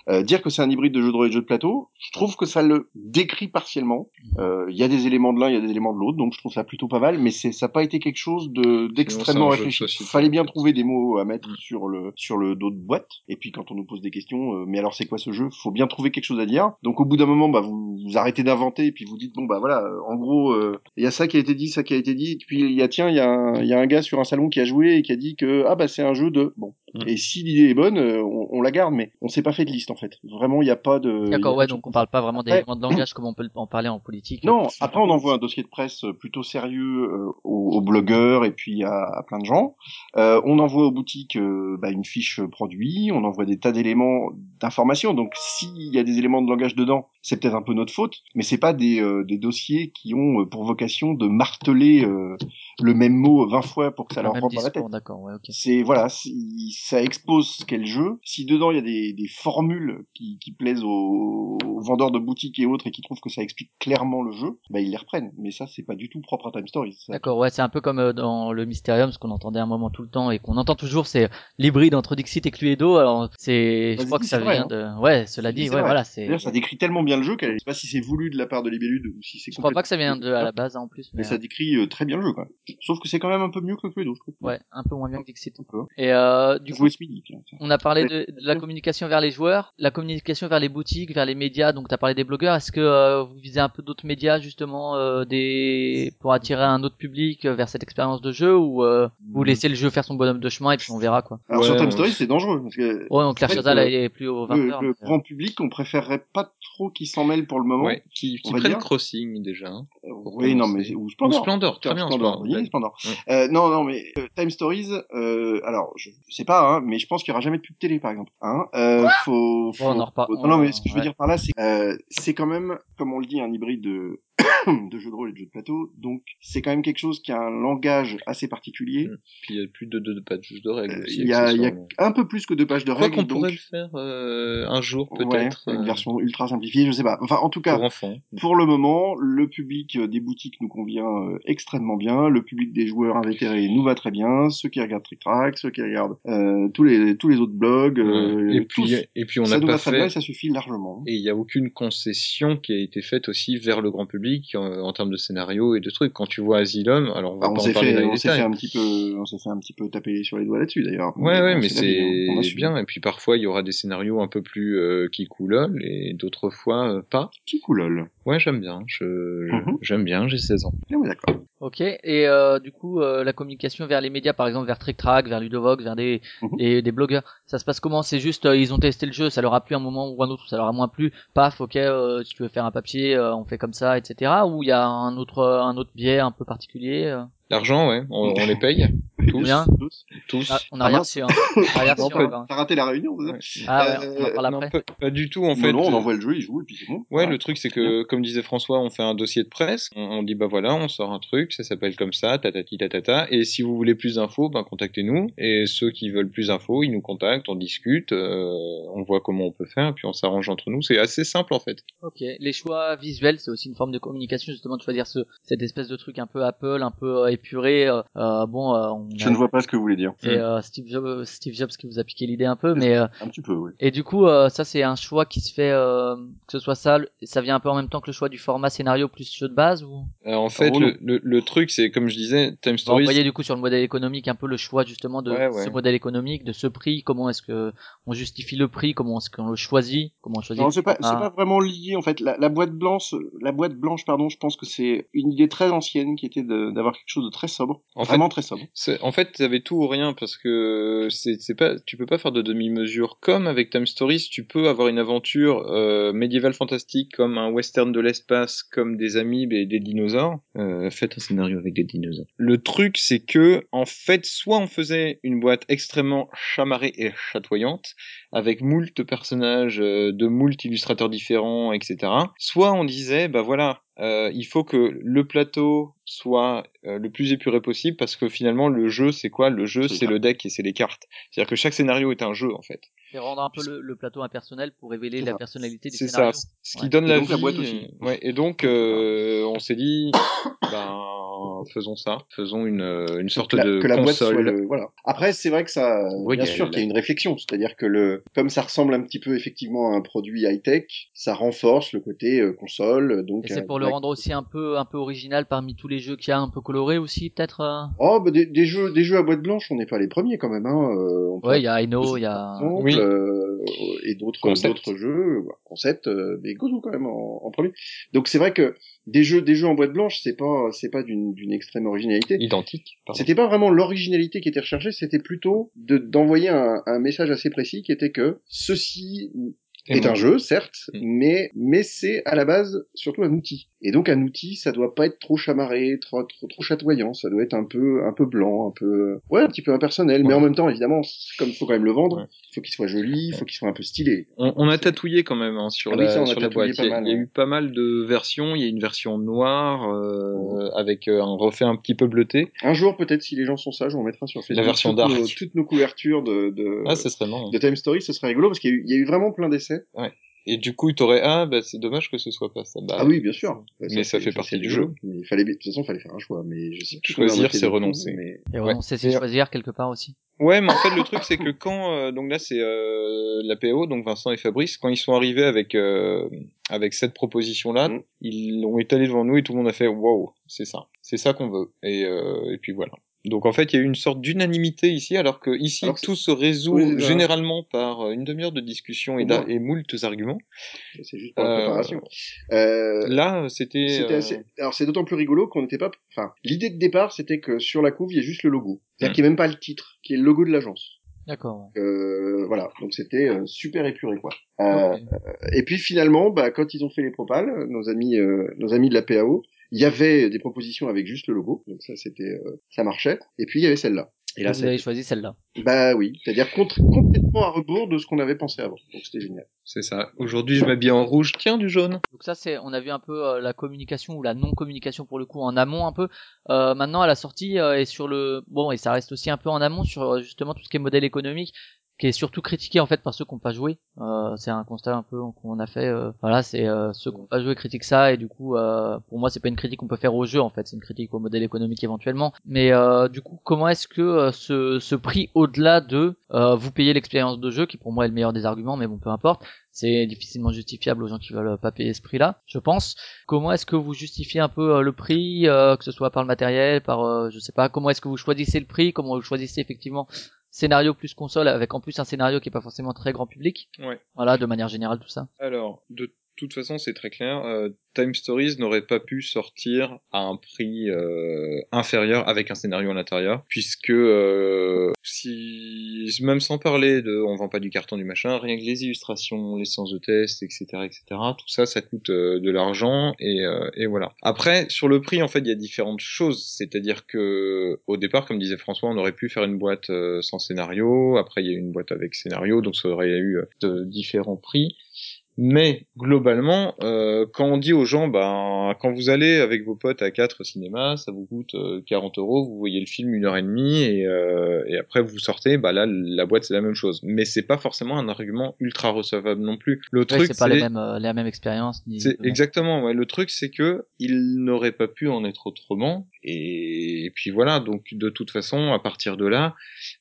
Euh, dire que c'est un hybride de jeu de rôle et de jeu de plateau, je trouve que ça le décrit partiellement. Euh, Il y a des éléments de l'un, il y a des éléments de l'autre, donc je trouve ça plutôt pas mal, mais c'est ça n'a pas été quelque chose de d'extrêmement réfléchi. société, Fallait en bien trouver des mots à mettre Mm. sur le sur le dos de boîte. Et puis quand on nous pose des questions, euh, mais alors c'est quoi ce jeu? Faut bien trouver quelque chose à dire. Donc au bout d'un moment, bah vous, vous arrêtez d'inventer et puis vous dites bon bah voilà, euh, en gros euh, il y a ça qui a été dit, ça qui a été dit, et puis il y a tiens il y a il y a un gars sur un salon qui a joué et qui a dit que ah bah c'est un jeu de bon. Mm. Et si l'idée est bonne, euh, on, on la garde, mais on s'est pas fait de liste en fait. Vraiment il y a pas de. D'accord, ouais, donc on parle pas vraiment Après- d'éléments de langage comme on peut en parler en politique. non, après on envoie un dossier de presse euh, plutôt sérieux euh, aux, aux blogueurs et puis à, à plein de gens. Euh, on envoie aux boutiques euh, bah, une fiche produit, on envoie des tas d'éléments d'information. Donc s'il y a des éléments de langage dedans, c'est peut-être un peu notre faute, mais c'est pas des, euh, des dossiers qui ont pour vocation de marteler euh, le même mot 20 fois pour que ça le leur rentre dans la tête. d'accord, ouais, ok. C'est voilà, ça expose ce qu'est le jeu. Si dedans il y a des, des formules qui, qui plaisent aux, aux vendeurs de boutiques et autres et qui trouvent que ça explique clairement le jeu, bah ils les reprennent. Mais ça c'est pas du tout propre à Time Stories. D'accord, ouais, c'est un peu comme euh, dans le Mysterium, ce qu'on entendait un moment tout le temps et qu'on entend toujours, c'est l'hybride entre Dixit et Cluedo. Alors, c'est, je crois que ça vrai, vient hein. de, ouais, cela dit, ouais, vrai. voilà, c'est. D'ailleurs ça décrit tellement bien le jeu qu'elle je sais pas si c'est voulu de la part de Libellude ou si c'est Je crois pas que ça vient de à la base hein, en plus, mais Mais ça décrit euh, très bien le jeu même. Sauf que c'est quand même un peu mieux que Cluedo, je trouve. euh, ouais, un peu moins bien que Dixit. Un peu. Et euh, du coup, on a parlé de, de la communication vers les joueurs, la communication vers les boutiques, vers les médias. Donc, tu as parlé des blogueurs. Est-ce que euh, vous visez un peu d'autres médias justement, euh, des pour attirer un autre public euh, vers cette expérience de jeu, ou euh, vous laissez le jeu faire son bonhomme de chemin et puis on verra quoi. Alors Ouais, sur Time on- Stories c'est dangereux parce que Ouais, donc Claire Chazal est plus au 20 le, heures. le euh, grand public on préférerait pas trop qu'il s'en mêle pour le moment. Ouais, qui, qui prennent. Crossing déjà. hein. Euh, oui, non, mais ou Ou Splendor. Splendor, très bien. Splendor, Splendor. oui, Splendor. Ouais. Euh, non, non, mais euh, Time Stories, euh, alors je, je sais pas, hein, mais je pense qu'il y aura jamais de pub télé, par exemple. Hein euh, faut, faut- on en repart- faut- non, non, mais ce que je veux ouais. dire par là, c'est, euh, c'est quand même, comme on le dit, un hybride de <coughs> de jeux de rôle et de jeux de plateau. Donc c'est quand même quelque chose qui a un langage assez particulier. Mm. Puis il y a plus de deux pages de règles. Euh, Il y, a, il y a un peu plus que deux pages de règles. qu'on donc, pourrait le faire euh, un jour ouais, peut-être une euh, version ultra simplifiée, je sais pas. Enfin, en tout cas, pour pour le moment, le public euh, des boutiques nous convient euh, extrêmement bien. Le public des joueurs invétérés nous va très bien. Ceux qui regardent Trick Track, ceux qui regardent euh, tous les tous les autres blogs, et puis et puis on ça nous pas va très bien fait ça suffit largement. et il y a aucune concession qui a été faite aussi vers le grand public en, en termes de scénario et de trucs. Quand tu vois Asylum, alors on va Bah, on pas en s'est parler fait, dans on fait un petit peu, on s'est fait un petit peu taper sur les doigts là-dessus d'ailleurs. Ouais, ouais, mais c'est bien. Et puis parfois, il y aura des scénarios un peu plus euh, qui coulolent et d'autres fois euh, pas. Coup lol. Ouais, j'aime bien. Je Mhm. j'aime bien. J'ai 16 ans. Ah ouais, d'accord. Ok. Et euh, du coup, euh, la communication vers les médias, par exemple vers Trick Track, vers Ludovox, vers des Mhm. des, des blogueurs, ça se passe comment? C'est juste euh, ils ont testé le jeu, ça leur a plu un moment ou un autre, ou ça leur a moins plu. Paf, ok. euh, si tu veux faire un papier, euh, on fait comme ça, etc. Ou il y a un autre un autre biais un peu particulier. L'argent, ouais, on, on les paye <laughs> tous. Bien. Tous. Tous. Ah, on a Ah rien reçu. Hein. On a rien <laughs> Non, reçu pas- encore. T'as raté la réunion, Ouais. Ah ouais, on en Euh, parle Non, après. pas, pas du tout en Non, fait. non, on euh, envoie le jeu, il joue et puis c'est bon. Ouais, Voilà. le truc c'est que, comme disait François, on fait un dossier de presse, on, on dit bah voilà, on sort un truc, ça s'appelle comme ça, tatati tatata, et si vous voulez plus d'infos, ben contactez-nous, et ceux qui veulent plus d'infos, ils nous contactent, on discute, euh, on voit comment on peut faire, puis on s'arrange entre nous, c'est assez simple en fait. Ok. Les choix visuels, c'est aussi une forme de communication justement de choisir ce cette espèce de truc un peu Apple, un peu euh, épuré. euh, euh, bon, euh, on Je ne vois pas ce que vous voulez dire. C'est euh, Steve Jobs, Steve Jobs qui vous a piqué l'idée un peu, mais euh, Un petit peu, oui. et du coup euh, ça c'est un choix qui se fait, euh, que ce soit ça, ça vient un peu en même temps que le choix du format scénario plus jeu de base ou? Euh, en fait, Oh, le, le, le truc c'est, comme je disais, Time Stories, envoyer du coup sur le modèle économique un peu le choix justement de Ouais, ouais. ce modèle économique, de ce prix, comment est-ce que on justifie le prix, comment est-ce qu'on le choisit, comment on choisit. Non, c'est pas, Ah. pas vraiment lié en fait. La, la boîte blanche, la boîte blanche, pardon, je pense que c'est une idée très ancienne qui était d'avoir quelque chose de très sobre, En fait, vraiment très sobre. En fait, t'avais tout ou rien parce que c'est pas, tu peux pas faire de demi-mesure. Comme avec Time Stories, tu peux avoir une aventure euh, médiévale fantastique comme un western de l'espace, comme des amibes et des dinosaures. Euh, faites un scénario avec des dinosaures. Le truc, c'est que en fait, soit on faisait une boîte extrêmement chamarrée et chatoyante avec moult personnages euh, de moult illustrateurs différents, etc. Soit on disait, bah voilà, euh, il faut que le plateau soit euh, le plus épuré possible parce que finalement le jeu c'est quoi? Le jeu C'est c'est le deck et c'est les cartes. C'est-à-dire que chaque scénario est un jeu en fait. C'est rendre un peu le, le plateau impersonnel pour révéler C'est la ça. personnalité du C'est scénario. ça. Ce qui Ouais. donne Et la donc la vie. boîte aussi. euh, ouais. Et donc euh, on s'est dit, <coughs> ben faisons ça, faisons une une sorte que la, de que la boîte soit console. le, voilà. Après, c'est vrai que ça, bien Regal. sûr qu'il y a une réflexion, c'est-à-dire que le, comme ça ressemble un petit peu effectivement à un produit high-tech, ça renforce le côté euh, console, donc. Et c'est pour le rendre aussi un peu un peu original parmi tous les jeux qu'il y a, un peu coloré aussi peut-être. euh Oh, bah, des, des jeux, des jeux à boîte blanche, on n'est pas les premiers quand même, hein. euh, on Ouais, il y a Eno, il y a. par exemple, Oui. euh, et d'autres d'autres jeux concept euh, mais Gozo quand même en, en premier donc c'est vrai que des jeux des jeux en boîte blanche c'est pas c'est pas d'une d'une extrême originalité Identique. c'était pas vraiment l'originalité qui était recherchée c'était plutôt de d'envoyer un, un message assez précis qui était que ceci est un jeu, certes, Mm. mais mais c'est à la base surtout un outil. Et donc un outil, ça doit pas être trop chamarré, trop trop, trop chatoyant, ça doit être un peu un peu blanc, un peu ouais, un petit peu impersonnel, mais en même temps évidemment, comme faut quand même le vendre, Ouais. il faut qu'il soit joli, il faut qu'il soit un peu stylé. On, on a tatouillé quand même hein, sur Ah oui, la ça, on a sur la tatouillé boîte. pas Il y, a, mal, il y a eu pas mal de versions. Il y a une version noire euh, avec euh, un refait un petit peu bleuté. Un jour peut-être si les gens sont sages, on mettra sur Facebook version toutes, dark. nos, toutes nos couvertures de de, Ah, ce serait marrant. de Time Story, ce serait rigolo parce qu'il y, a y a eu vraiment plein d'essais. Et du coup, t'aurais ah bah c'est dommage que ce soit pas ça. Bah, Ah oui, bien sûr. Mais ça fait partie du jeu. Mais il fallait, de toute façon, il fallait faire un choix. Mais je sais plus Choisir, c'est renoncer. mais- Et Ouais. renoncer, c'est Et- choisir quelque part aussi. Ouais, mais en fait le truc c'est que quand euh, donc là c'est euh, la PO donc Vincent et Fabrice quand ils sont arrivés avec euh, avec cette proposition là, Mm. ils l'ont étalé devant nous et tout le monde a fait waouh, c'est ça. C'est ça qu'on veut. Et euh, et puis voilà. Donc en fait, il y a eu une sorte d'unanimité ici, alors que ici Alors que tout se résout Oui, ça. généralement par euh, une demi-heure de discussion et, et moultes arguments. C'est juste pour la Euh, préparation. Euh, Là, c'était. C'était euh, assez... Alors c'est d'autant plus rigolo qu'on n'était pas. Enfin, l'idée de départ, c'était que sur la couve, il y a juste le logo. C'est-à-dire Mm. qu'il n'y a même pas le titre, qui est le logo de l'agence. D'accord. Euh, voilà, donc c'était euh, super épuré quoi. Euh. Et puis finalement, bah, quand ils ont fait les propales, nos amis, euh, nos amis de la PAO, il y avait des propositions avec juste le logo, donc ça c'était, euh, ça marchait. Et puis il y avait celle-là. Et là, vous avez choisi celle-là. bah oui, c'est-à-dire contre- complètement à rebours de ce qu'on avait pensé avant. Donc c'était génial. C'est ça. Aujourd'hui, je m'habille en rouge. Tiens, du jaune. Donc ça, c'est, on a vu un peu euh, la communication ou la non-communication pour le coup en amont un peu. Euh, maintenant, à la sortie euh, et sur le, bon, et ça reste aussi un peu en amont sur euh, justement tout ce qui est modèle économique, qui est surtout critiqué en fait par ceux qui n'ont pas joué. Euh, c'est un constat un peu qu'on a fait. euh, voilà, c'est euh, ceux qui n'ont pas joué critiquent ça et du coup, euh, pour moi, c'est pas une critique qu'on peut faire au jeu en fait, c'est une critique au modèle économique éventuellement. Mais euh, du coup, comment est-ce que euh, ce, ce prix au-delà de vous payer l'expérience de jeu, qui pour moi est le meilleur des arguments, mais bon, peu importe. C'est difficilement justifiable aux gens qui veulent pas payer ce prix-là, je pense. Comment est-ce que vous justifiez un peu le prix, que ce soit par le matériel, par, je sais pas, comment est-ce que vous choisissez le prix, comment vous choisissez effectivement scénario plus console, avec en plus un scénario qui est pas forcément très grand public. Ouais. Voilà, de manière générale tout ça. Alors, de toute façon, c'est très clair. euh, Time Stories n'aurait pas pu sortir à un prix euh, inférieur avec un scénario à l'intérieur, puisque euh, si même sans parler de, on vend pas du carton du machin, rien que les illustrations, les séances de test, etc., etc. Tout ça, ça coûte euh, de l'argent et, euh, et voilà. Après, sur le prix, en fait, il y a différentes choses. C'est-à-dire que au départ, comme disait François, on aurait pu faire une boîte euh, sans scénario. Après, il y a eu une boîte avec scénario, donc ça aurait eu de différents prix. Mais globalement, euh, quand on dit aux gens, ben, quand vous allez avec vos potes à 4 au cinéma, ça vous coûte euh, 40 euros, vous voyez le film une heure et demie et, euh, et après vous sortez, bah là la boîte c'est la même chose. Mais c'est pas forcément un argument ultra recevable non plus. Le Ouais, truc c'est pas les mêmes, euh, les mêmes expériences. ni- c'est exactement, ouais. Le truc, c'est que il n'aurait pas pu en être autrement. Et, et puis voilà. Donc, de toute façon, à partir de là,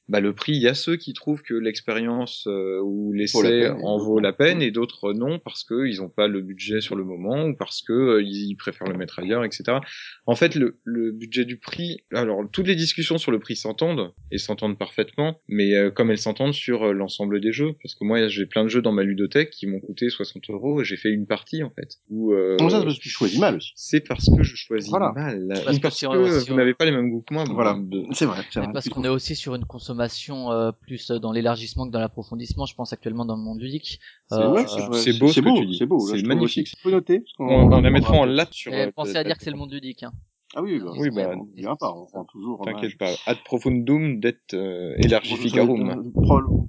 bah, le prix, il y a ceux qui trouvent que l'expérience euh, ou l'essai en vaut la peine, et d'autres non parce que ils n'ont pas le budget sur le moment ou parce que euh, ils préfèrent le mettre ailleurs, etc. En fait, le, le budget du prix. Alors, toutes les discussions sur le prix s'entendent et s'entendent parfaitement, mais euh, comme elles s'entendent sur euh, l'ensemble des jeux, parce que moi, j'ai plein de jeux dans ma ludothèque qui m'ont coûté 60 euros. et J'ai fait une partie en fait. Où, euh, ça, c'est parce que tu choisis mal aussi. c'est parce que je choisis Voilà. mal. Parce Parce, que que, vous on- n'avez pas les mêmes goûts que moi. Voilà. de- C'est vrai, vrai. parce qu'on est aussi sur une consommation euh, plus dans l'élargissement que dans l'approfondissement, je pense actuellement dans le monde ludique. C'est Euh, ouais, euh, c'est beau ce c'est que beau. C'est magnifique. aussi faut noter. parce qu'on- On, on la mettra en sur. euh, pensez à dire que c'est le monde ludique. Hein. Ah oui, bah, Oui, bah, on dira pas, on prend toujours. T'inquiète pas. Ad profundum det euh, elargificarum.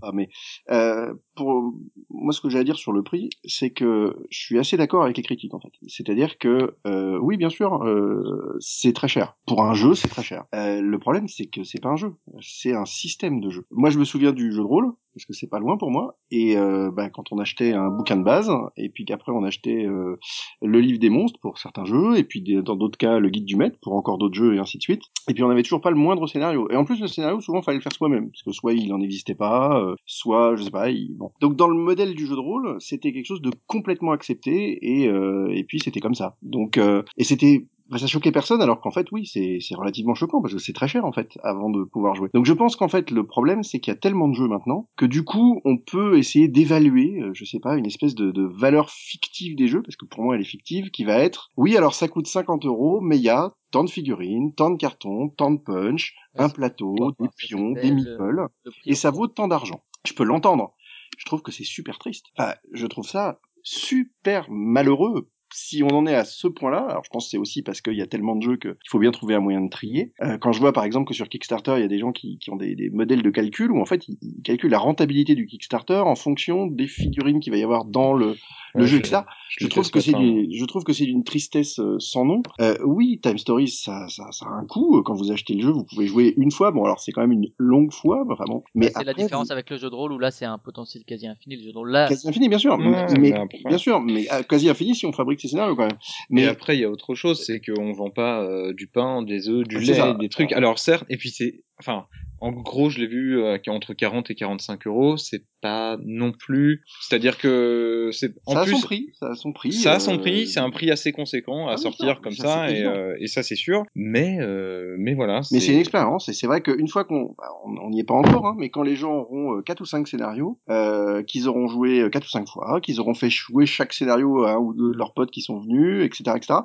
Pas, mais euh, pour moi, ce que j'ai à dire sur le prix, c'est que je suis assez d'accord avec les critiques en fait. C'est-à-dire que euh, oui, bien sûr, euh, c'est très cher pour un jeu, c'est très cher. Euh, le problème, c'est que c'est pas un jeu, c'est un système de jeu. Moi, je me souviens du jeu de rôle parce que c'est pas loin pour moi. Et euh, bah, quand on achetait un bouquin de base, et puis qu'après on achetait euh, le livre des monstres pour certains jeux, et puis dans d'autres cas le guide du maître pour encore d'autres jeux et ainsi de suite. Et puis on avait toujours pas le moindre scénario. Et en plus le scénario souvent fallait le faire soi-même, parce que soit il en existait pas, euh, soit je sais pas. Il... Bon. Donc dans le modèle du jeu de rôle, c'était quelque chose de complètement accepté, et euh, et puis c'était comme ça. Donc euh, et c'était bah, ça choquait personne alors qu'en fait oui c'est c'est relativement choquant parce que c'est très cher en fait avant de pouvoir jouer. Donc je pense qu'en fait le problème c'est qu'il y a tellement de jeux maintenant que du coup on peut essayer d'évaluer euh, je sais pas une espèce de, de valeur fictive des jeux parce que pour moi elle est fictive qui va être oui alors ça coûte 50 euros mais il y a tant de figurines, tant de cartons, tant de punch, Ouais, un plateau, des pions, des meeples et ça vaut tant d'argent. Je peux l'entendre. Je trouve que c'est super triste. Enfin, je trouve ça super malheureux. Si on en est à ce point-là, alors je pense que c'est aussi parce qu'il y a tellement de jeux qu'il faut bien trouver un moyen de trier. Euh, quand je vois par exemple que sur Kickstarter, il y a des gens qui, ont des, modèles de calcul où en fait ils calculent la rentabilité du Kickstarter en fonction des figurines qu'il va y avoir dans le, le Ouais, jeu, je- etc. Je trouve que ce c'est matin. d'une, je trouve que c'est d'une tristesse euh, sans nom. Euh, oui, Time Stories, ça, ça, ça a un coût. Euh, Quand vous achetez le jeu, vous pouvez jouer une fois. Bon, alors c'est quand même une longue fois, enfin bon. Mais Bah, c'est la différence vous- avec le jeu de rôle où là c'est un potentiel quasi infini. Le jeu de rôle là, quasi infini, bien sûr. Mais, bien sûr, mais euh, quasi infini si on fabrique ces scénarios quand même. Mais après, il y a autre chose, c'est qu'on vend pas euh, du pain, des œufs, du lait, ça. des trucs. Alors certes, et puis c'est, enfin, en gros, je l'ai vu euh, entre 40 et 45 euros. C'est pas non plus, c'est-à-dire que c'est en ça a plus. son prix, ça a son prix. Ça a son euh, prix, c'est un prix assez conséquent à Ah, sortir comme ça, et, euh, et ça c'est sûr. Mais euh, mais voilà. Mais c'est une expérience, et c'est vrai qu'une fois qu'on, bah, on n'y est pas encore, hein, mais quand les gens auront euh, quatre ou cinq scénarios, euh, qu'ils auront joué quatre ou cinq fois, qu'ils auront fait jouer chaque scénario à un ou deux de leurs potes qui sont venus, etc., etc.,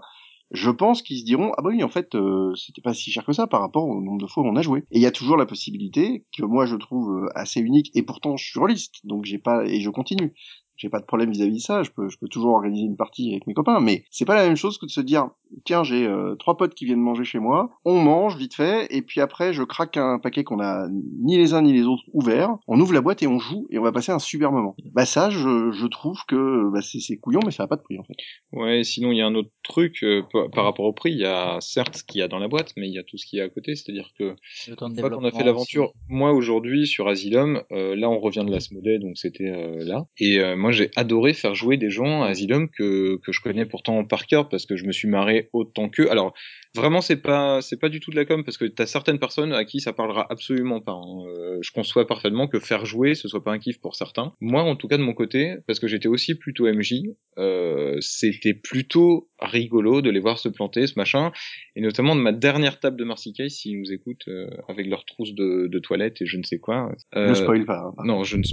je pense qu'ils se diront ah bah oui en fait euh, c'était pas si cher que ça par rapport au nombre de fois où on a joué. Et il y a toujours la possibilité que moi je trouve euh, assez unique, et pourtant je suis rôliste, donc j'ai pas et je continue. J'ai pas de problème vis-à-vis de ça, je peux, je peux toujours organiser une partie avec mes copains, mais c'est pas la même chose que de se dire, tiens, j'ai euh, trois potes qui viennent manger chez moi, on mange vite fait, et puis après je craque un paquet qu'on a ni les uns ni les autres ouvert, on ouvre la boîte et on joue et on va passer un super moment. Bah ça, je, je trouve que bah, c'est couillon, mais ça a pas de prix en fait. Ouais, sinon il y a un autre truc euh, par- rapport au prix, il y a certes ce qu'il y a dans la boîte, mais il y a tout ce qu'il y a à côté, c'est-à-dire que Le temps de Une fois qu'on a fait l'aventure, moi aujourd'hui sur Asylum, euh, là on revient de l'Asmodée, donc c'était euh, là. Et euh, moi j'ai adoré faire jouer des gens à Asylum que que je connais pourtant par cœur parce que je me suis marré autant qu'eux. Alors vraiment c'est pas c'est pas du tout de la com parce que t'as certaines personnes à qui ça parlera absolument pas. hein. Euh, je conçois parfaitement que faire jouer ce soit pas un kiff pour certains. Moi en tout cas de mon côté, parce que j'étais aussi plutôt MJ, euh, c'était plutôt rigolo de les voir se planter ce machin et notamment de ma dernière table de Case s'ils nous écoutent euh, avec leur trousse de, de toilette et je ne sais quoi. Euh, Ne spoil pas. hein. non, je ne.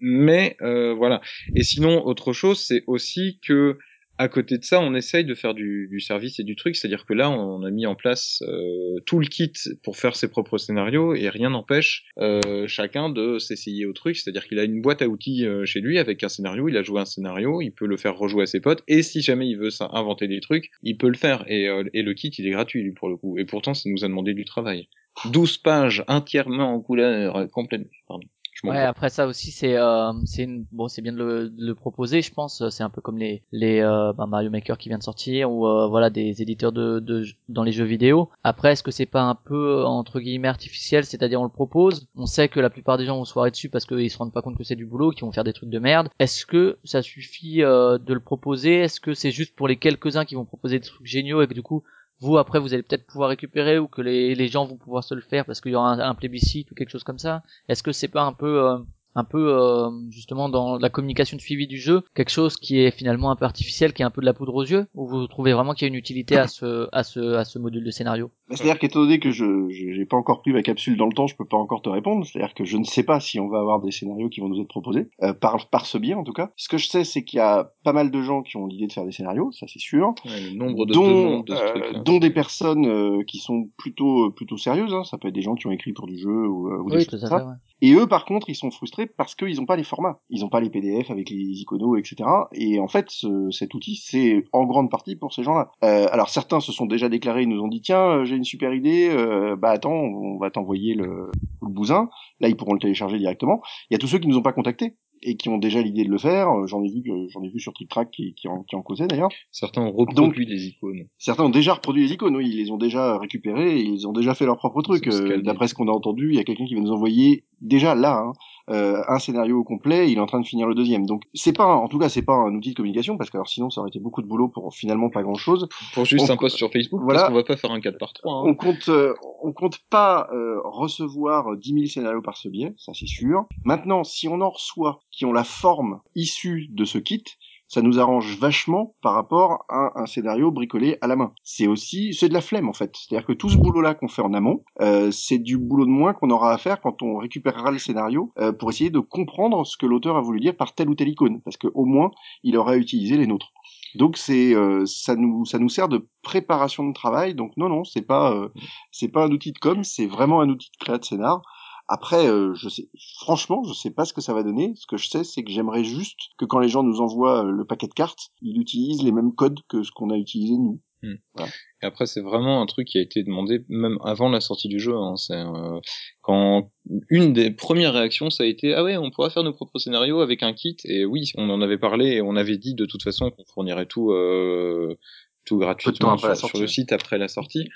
Mais voilà. Et sinon, autre chose, c'est aussi que à côté de ça, on essaye de faire du, service et du truc, c'est-à-dire que là, on a mis en place euh, tout le kit pour faire ses propres scénarios et rien n'empêche euh, chacun de s'essayer au truc, c'est-à-dire qu'il a une boîte à outils euh, chez lui avec un scénario, il a joué un scénario, il peut le faire rejouer à ses potes et si jamais il veut inventer des trucs, il peut le faire et, et le kit, il est gratuit lui pour le coup et pourtant, ça nous a demandé du travail. 12 pages entièrement en couleur, complètement. Pardon. Ouais, après ça aussi c'est euh, c'est une... bon c'est bien de le, de le proposer je pense. C'est un peu comme les les euh, bah, Mario Maker qui vient de sortir ou euh, voilà des éditeurs de, de dans les jeux vidéo. Après est-ce que c'est pas un peu entre guillemets artificiel? C'est-à-dire on le propose, on sait que la plupart des gens vont se foirer dessus parce qu'ils se rendent pas compte que c'est du boulot, qu'ils vont faire des trucs de merde. Est-ce que ça suffit euh, de le proposer? Est-ce que c'est juste pour les quelques-uns qui vont proposer des trucs géniaux et que du coup vous après vous allez peut-être pouvoir récupérer ou que les, gens vont pouvoir se le faire parce qu'il y aura un, un plébiscite ou quelque chose comme ça. Est-ce que c'est pas un peu euh, un peu euh, justement dans la communication de suivi du jeu quelque chose qui est finalement un peu artificiel qui est un peu de la poudre aux yeux ou vous trouvez vraiment qu'il y a une utilité à ce à ce à ce module de scénario? Bah, C'est-à-dire qu'étant donné que je je- j'ai pas encore pris ma capsule dans le temps, je peux pas encore te répondre. C'est-à-dire que je ne sais pas si on va avoir des scénarios qui vont nous être proposés euh, par par ce biais en tout cas. Ce que je sais, c'est qu'il y a pas mal de gens qui ont l'idée de faire des scénarios, ça c'est sûr. Ouais, le nombre de dont, demandes de ce euh, dont des personnes euh, qui sont plutôt plutôt sérieuses. Hein. Ça peut être des gens qui ont écrit pour du jeu ou, des choses comme fait ça. ouais. Et eux, par contre, ils sont frustrés parce qu'ils n'ont pas les formats. Ils n'ont pas les PDF avec les iconos, etc. Et en fait, ce- cet outil, c'est en grande partie pour ces gens-là. Euh, alors certains se sont déjà déclarés, ils nous ont dit tiens, euh, j'ai une super idée. euh, bah attends, on va t'envoyer le, le bousin. Là, ils pourront le télécharger directement. Il y a tous ceux qui nous ont pas contactés et qui ont déjà l'idée de le faire. Euh, J'en ai vu, que- j'en ai vu sur TrickTrack qui, qui en, qui en causaient d'ailleurs. Certains ont reproduit des icônes. Certains ont déjà reproduit les icônes, oui, ils les ont déjà récupérés, et ils ont déjà fait leur propre truc. Euh. D'après ce qu'on a entendu, il y a quelqu'un qui va nous envoyer déjà là hein, euh, un scénario au complet, il est en train de finir le deuxième. Donc c'est pas, en tout cas, c'est pas un outil de communication parce que alors sinon ça aurait été beaucoup de boulot pour finalement pas grand chose. Pour juste On- un post sur Facebook, voilà. parce qu'on va pas faire un 4 par 3. Hein. On compte, euh, on compte pas euh, recevoir 10 000 scénarios par ce biais, ça c'est sûr. Maintenant, si on en reçoit qui ont la forme issue de ce kit, ça nous arrange vachement par rapport à un scénario bricolé à la main. C'est aussi, c'est de la flemme en fait. C'est-à-dire que tout ce boulot-là qu'on fait en amont, euh, c'est du boulot de moins qu'on aura à faire quand on récupérera le scénario euh, pour essayer de comprendre ce que l'auteur a voulu dire par telle ou telle icône, parce que au moins il aura utilisé les nôtres. Donc c'est euh, ça nous ça nous sert de préparation de travail. Donc non non c'est pas euh, c'est pas un outil de com, c'est vraiment un outil de créa de scénar. Après, euh, je sais, franchement, je sais pas ce que ça va donner. Ce que je sais, c'est que j'aimerais juste que quand les gens nous envoient euh, le paquet de cartes, ils utilisent les mêmes codes que ce qu'on a utilisé nous. Et après, c'est vraiment un truc qui a été demandé même avant la sortie du jeu. Hein. C'est euh, quand une des premières réactions, ça a été ah ouais, on pourra faire nos propres scénarios avec un kit. Et oui, on en avait parlé et on avait dit de toute façon qu'on fournirait tout euh, tout gratuitement sur, le site après la sortie.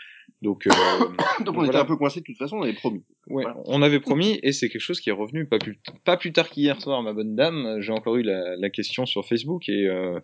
Donc, euh, <coughs> Donc on voilà. était un peu coincé de toute façon, on avait promis. Ouais, Voilà. on avait promis et c'est quelque chose qui est revenu pas plus pas plus tard qu'hier soir, ma bonne dame. J'ai encore eu la, la question sur Facebook et euh,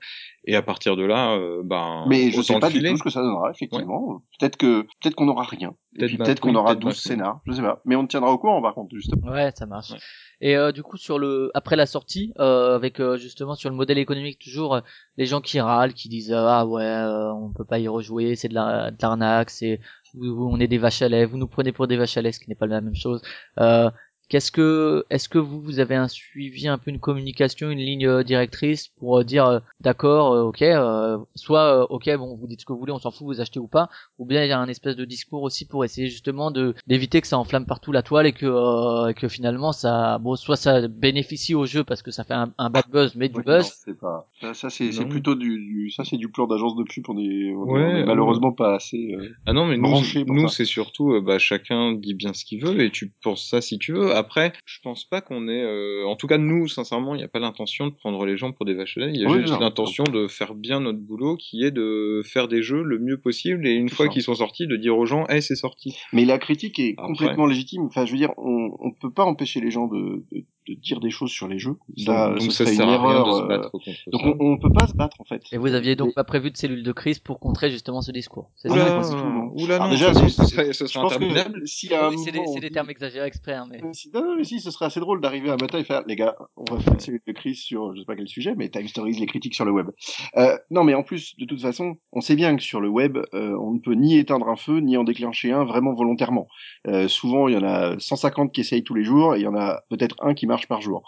et à partir de là, euh, ben Mais je sais le pas du tout ce que ça donnera, effectivement. Peut-être que peut-être qu'on aura rien. Peut-être qu'on aura peut-être 12 ma- scénars, je sais pas. Mais on te tiendra au courant par contre, justement. Ouais, ça marche. Ouais. Et euh, du coup sur le après la sortie, euh, avec euh, justement sur le modèle économique toujours euh, les gens qui râlent, qui disent ah ouais euh, on peut pas y rejouer, c'est de la- l'arnaque, c'est vous- vous- on est des vaches à lait, vous nous prenez pour des vaches à lait, ce qui n'est pas la même chose. Euh, Qu'est-ce que, est-ce que vous, vous avez un suivi, un peu une communication, une ligne euh, directrice pour euh, dire euh, d'accord, euh, ok, euh, soit euh, ok, bon, vous dites ce que vous voulez, on s'en fout, vous achetez ou pas, ou bien il y a un espèce de discours aussi pour essayer justement de d'éviter que ça enflamme partout la toile et que euh, et que finalement ça, bon, soit ça bénéficie au jeu parce que ça fait un, un bad buzz, mais du Oui, buzz. non, pas. Ça, ça, c'est plutôt du, du- ça c'est du plan d'agence de pub. On est, on est- Ouais, on est malheureusement pas assez. euh, Ah non, mais nous, nous c'est surtout, euh, bah, chacun dit bien ce qu'il veut et tu penses ça si tu veux. Après, je pense pas qu'on est, euh, en tout cas nous, sincèrement, il n'y a pas l'intention de prendre les gens pour des vaches. Il y a Oui, juste l'intention de faire bien notre boulot, qui est de faire des jeux le mieux possible et une fois qu'ils sont sortis, de dire aux gens, hey, c'est sorti. Mais la critique est Après. complètement légitime. Enfin, je veux dire, on, on peut pas empêcher les gens de, de, de dire des choses sur les jeux. Ça, donc, ça serait sert une à rien erreur. de se euh, battre contre Donc ça. on, on peut pas se battre en fait. Et vous aviez donc pas prévu de cellule de crise pour contrer justement ce discours? C'est Ah ça non, Oula, non. déjà, ça, c'est- ce serait, ce Je serait pense interminable. si c'est des, on termes exagérés exprès, hein, mais. Si- Non, non, mais si, ce serait assez drôle d'arriver un matin et faire, les gars, on va faire une série de crise sur, je sais pas quel sujet, mais Time Stories, les critiques sur le web. Euh, non, mais en plus, de toute façon, on sait bien que sur le web, euh, on ne peut ni éteindre un feu, ni en déclencher un vraiment volontairement. Euh, souvent, il y en a 150 qui essayent tous les jours, et il y en a peut-être un qui marche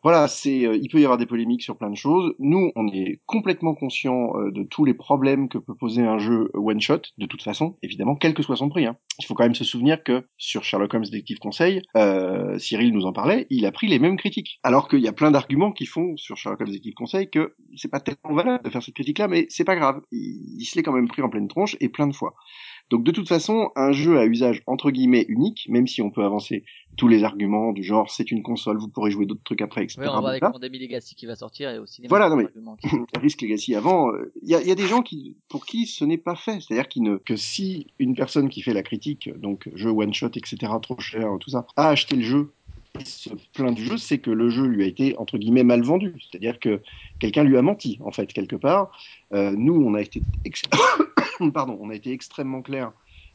Voilà, c'est, euh, il peut y avoir des polémiques sur plein de choses. Nous, on est complètement conscients euh, de tous les problèmes que peut poser un jeu one shot, de toute façon, évidemment, quel que soit son prix. Hein. Il faut quand même se souvenir que sur Sherlock Holmes Détective Conseil, euh, Cyril nous en parlait, il a pris les mêmes critiques. Alors qu'il y a plein d'arguments qui font sur Sherlock Holmes Détective Conseil que c'est pas tellement valable de faire cette critique-là, mais c'est pas grave. Il se l'est quand même pris en pleine tronche et plein de fois. Donc de toute façon, un jeu à usage entre guillemets unique, même si on peut avancer tous les arguments du genre c'est une console, vous pourrez jouer d'autres trucs après, etc. Ouais, on va avec. Pandemic Legacy qui va sortir et aussi des Voilà, non, mais- arguments qui- <laughs> Risk Legacy avant, il y, a, y a des gens qui, pour qui ce n'est pas fait. C'est-à-dire qu'ils ne, que si une personne qui fait la critique, donc jeu one shot, etc., trop cher, tout ça, a acheté le jeu se plaint du jeu, c'est que le jeu lui a été entre guillemets mal vendu. C'est-à-dire que quelqu'un lui a menti en fait quelque part. Euh, nous, on a été, <coughs> pardon, on a été extrêmement clair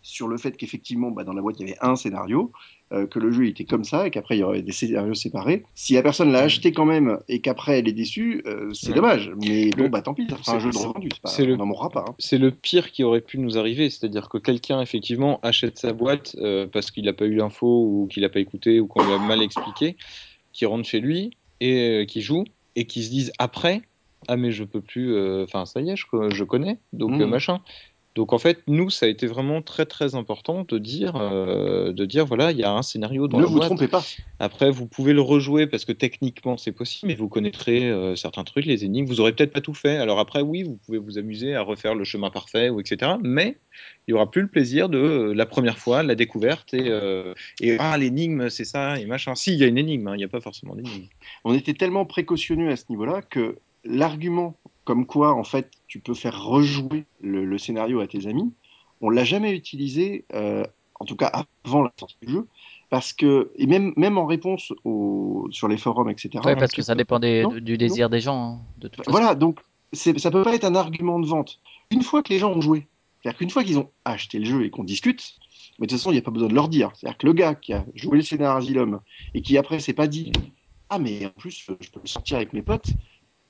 sur le fait qu'effectivement, bah, dans la boîte, il y avait un scénario, euh, que le jeu était comme ça, et qu'après, il y aurait des scénarios séparés. Si la personne l'a acheté quand même, et qu'après, elle est déçue, euh, c'est Ouais. dommage. Mais bon, bah tant pis, ça sera c'est- un jeu de revendu, c'est pas, le- on n'en mourra pas. hein. c'est le pire qui aurait pu nous arriver, c'est-à-dire que quelqu'un effectivement achète sa boîte euh, parce qu'il n'a pas eu l'info ou qu'il n'a pas écouté ou qu'on lui a mal expliqué, qui rentre chez lui et qui joue et qui se dise après ah mais je peux plus, euh, enfin ça y est je, je connais donc euh, machin. Donc en fait nous ça a été vraiment très très important de dire euh, de dire voilà il y a un scénario dans Ne la vous boîte. trompez pas. Après, vous pouvez le rejouer parce que techniquement c'est possible, mais vous connaîtrez euh, certains trucs, les énigmes. Vous aurez peut-être pas tout fait. Alors après, oui, vous pouvez vous amuser à refaire le chemin parfait ou etc. Mais il y aura plus le plaisir de euh, la première fois, la découverte et, et ah l'énigme c'est ça et machin. Si il y a une énigme, hein, il n'y a pas forcément d'énigme. On était tellement précautionneux à ce niveau-là que l'argument comme quoi, en fait, tu peux faire rejouer le, le scénario à tes amis, on l'a jamais utilisé, euh, en tout cas avant la sortie du jeu, parce que, et même, même en réponse au, sur les forums, etc. Ouais, parce que ça dépend des- Non, du désir des gens, hein, de toute façon. Voilà, donc ça peut pas être un argument de vente. Une fois que les gens ont joué, c'est-à-dire qu'une fois qu'ils ont acheté le jeu et qu'on discute, mais de toute façon, il n'y a pas besoin de leur dire. C'est-à-dire que le gars qui a joué le scénario Asylum et qui après s'est pas dit Ah, mais en plus, je peux le sortir avec mes potes,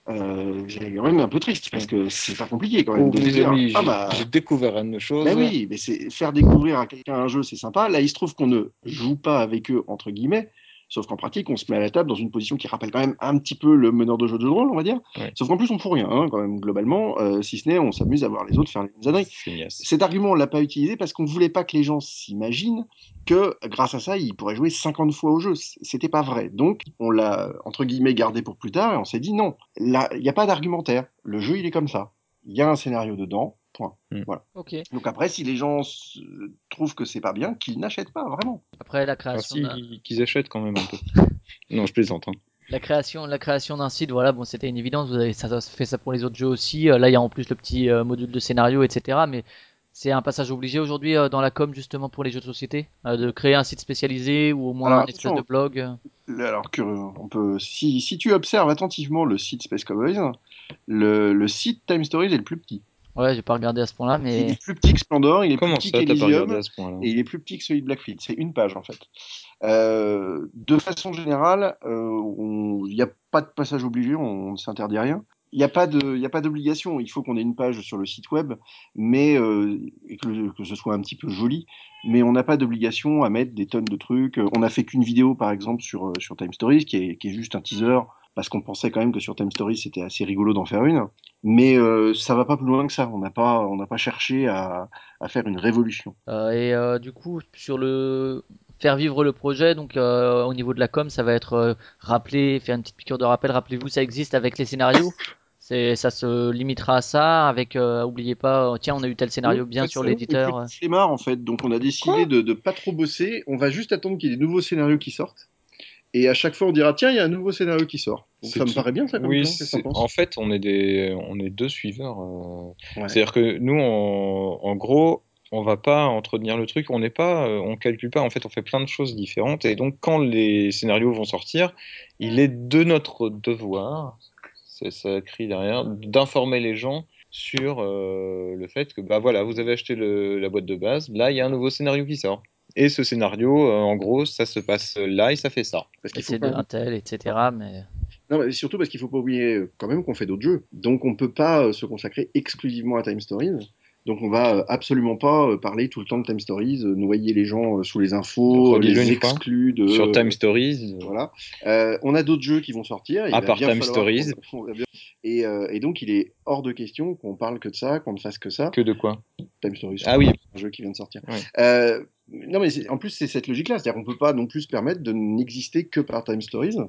euh, j'ai quand même un peu triste parce que c'est pas compliqué quand même Oh, amis, Ah, j'ai bah. j'ai découvert une chose. Ben oui, mais c'est faire découvrir à quelqu'un un jeu, c'est sympa. Là, il se trouve qu'on ne joue pas avec eux, entre guillemets. Sauf qu'en pratique, on se met à la table dans une position qui rappelle quand même un petit peu le meneur de jeu de rôle, on va dire. Ouais. Sauf qu'en plus, on fout rien, hein, quand même, globalement, euh, si ce n'est on s'amuse à voir les autres faire les mêmes âneries. Cet argument, on l'a pas utilisé parce qu'on voulait pas que les gens s'imaginent que, grâce à ça, ils pourraient jouer 50 fois au jeu. C'était pas vrai. Donc, on l'a, entre guillemets, gardé pour plus tard et on s'est dit non. Il n'y a pas d'argumentaire. Le jeu, il est comme ça. Il y a un scénario dedans. Point. Mm. Voilà. Donc après, si les gens trouvent que c'est pas bien, qu'ils n'achètent pas, vraiment. Après la Ah, création, si, qu'ils achètent quand même un peu. <laughs> non, je plaisante. Hein. la création, la création d'un site, voilà, bon, c'était une évidence. Vous avez ça, ça fait ça pour les autres jeux aussi. Euh, Là, il y a en plus le petit euh, module de scénario, etc. Mais c'est un passage obligé aujourd'hui euh, dans la com justement pour les jeux de société, euh, de créer un site spécialisé ou au moins Alors, un espèce de blog. Alors que on peut, si, si tu observes attentivement le site Space Cowboys, le, le site Time Stories est le plus petit. Ouais, j'ai pas regardé à ce point-là, Il mais est plus petit que Splendor, il est Comment plus petit ça, t'as pas qu'Elysium. regardé à ce point-là et il est plus petit que celui de Blackfield. C'est une page en fait. Euh, de façon générale, euh, on- il n'y a pas de passage obligé, on ne s'interdit rien. il n'y a pas de, il y a pas d'obligation. Il faut qu'on ait une page sur le site web, mais euh, et que, le- que ce soit un petit peu joli. Mais on n'a pas d'obligation à mettre des tonnes de trucs. On n'a fait qu'une vidéo, par exemple, sur euh, sur Time Stories, qui est qui est juste un teaser, parce qu'on pensait quand même que sur Time Stories c'était assez rigolo d'en faire une. Mais euh, ça va pas plus loin que ça. On n'a pas, on n'a pas cherché à à faire une révolution. Euh, et euh, du coup, sur le faire vivre le projet, donc euh, au niveau de la com, ça va être euh, rappeler, faire une petite piqûre de rappel. Rappelez-vous, ça existe avec les scénarios. C'est, ça se limitera à ça. Avec, euh, oubliez pas, tiens, on a eu tel scénario Oui, bien sur l'éditeur. c'est flemmard, en fait. Donc on a décidé de, de pas trop bosser. On va juste attendre qu'il y ait des nouveaux scénarios qui sortent. Et à chaque fois, on dira tiens, il y a un nouveau scénario qui sort. Donc ça me paraît bien, ça, comme Oui, plan. En fait, on est des, on est deux suiveurs. euh, Ouais. C'est-à-dire que nous, en, en gros, on va pas entretenir le truc. On n'est pas, euh, on calcule pas. En fait, on fait plein de choses différentes. Et donc, quand les scénarios vont sortir, il est de notre devoir, c'est ça écrit derrière, d'informer les gens sur euh, le fait que bah voilà, vous avez acheté le- la boîte de base. Là, il y a un nouveau scénario qui sort. Et ce scénario, euh, en gros, ça se passe là et ça fait ça. Parce Et qu'il faut c'est de pas... un tel, etc. Mais Non, mais surtout parce qu'il faut pas oublier euh, quand même qu'on fait d'autres jeux. Donc on peut pas euh, se consacrer exclusivement à Time Stories. Donc on va absolument pas parler tout le temps de Time Stories, noyer les gens sous les infos, les fois. exclus de... Sur Time Stories, Voilà. Euh, on a d'autres jeux qui vont sortir. Il À part bien Time Stories. Et, euh, et donc, il est hors de question qu'on parle que de ça, qu'on ne fasse que ça. que de quoi? Time Stories, Ah oui. un jeu qui vient de sortir. Ouais. Euh, non, mais en plus, c'est cette logique-là. C'est-à-dire qu'on peut pas non plus se permettre de n'exister que par Time Stories. <laughs>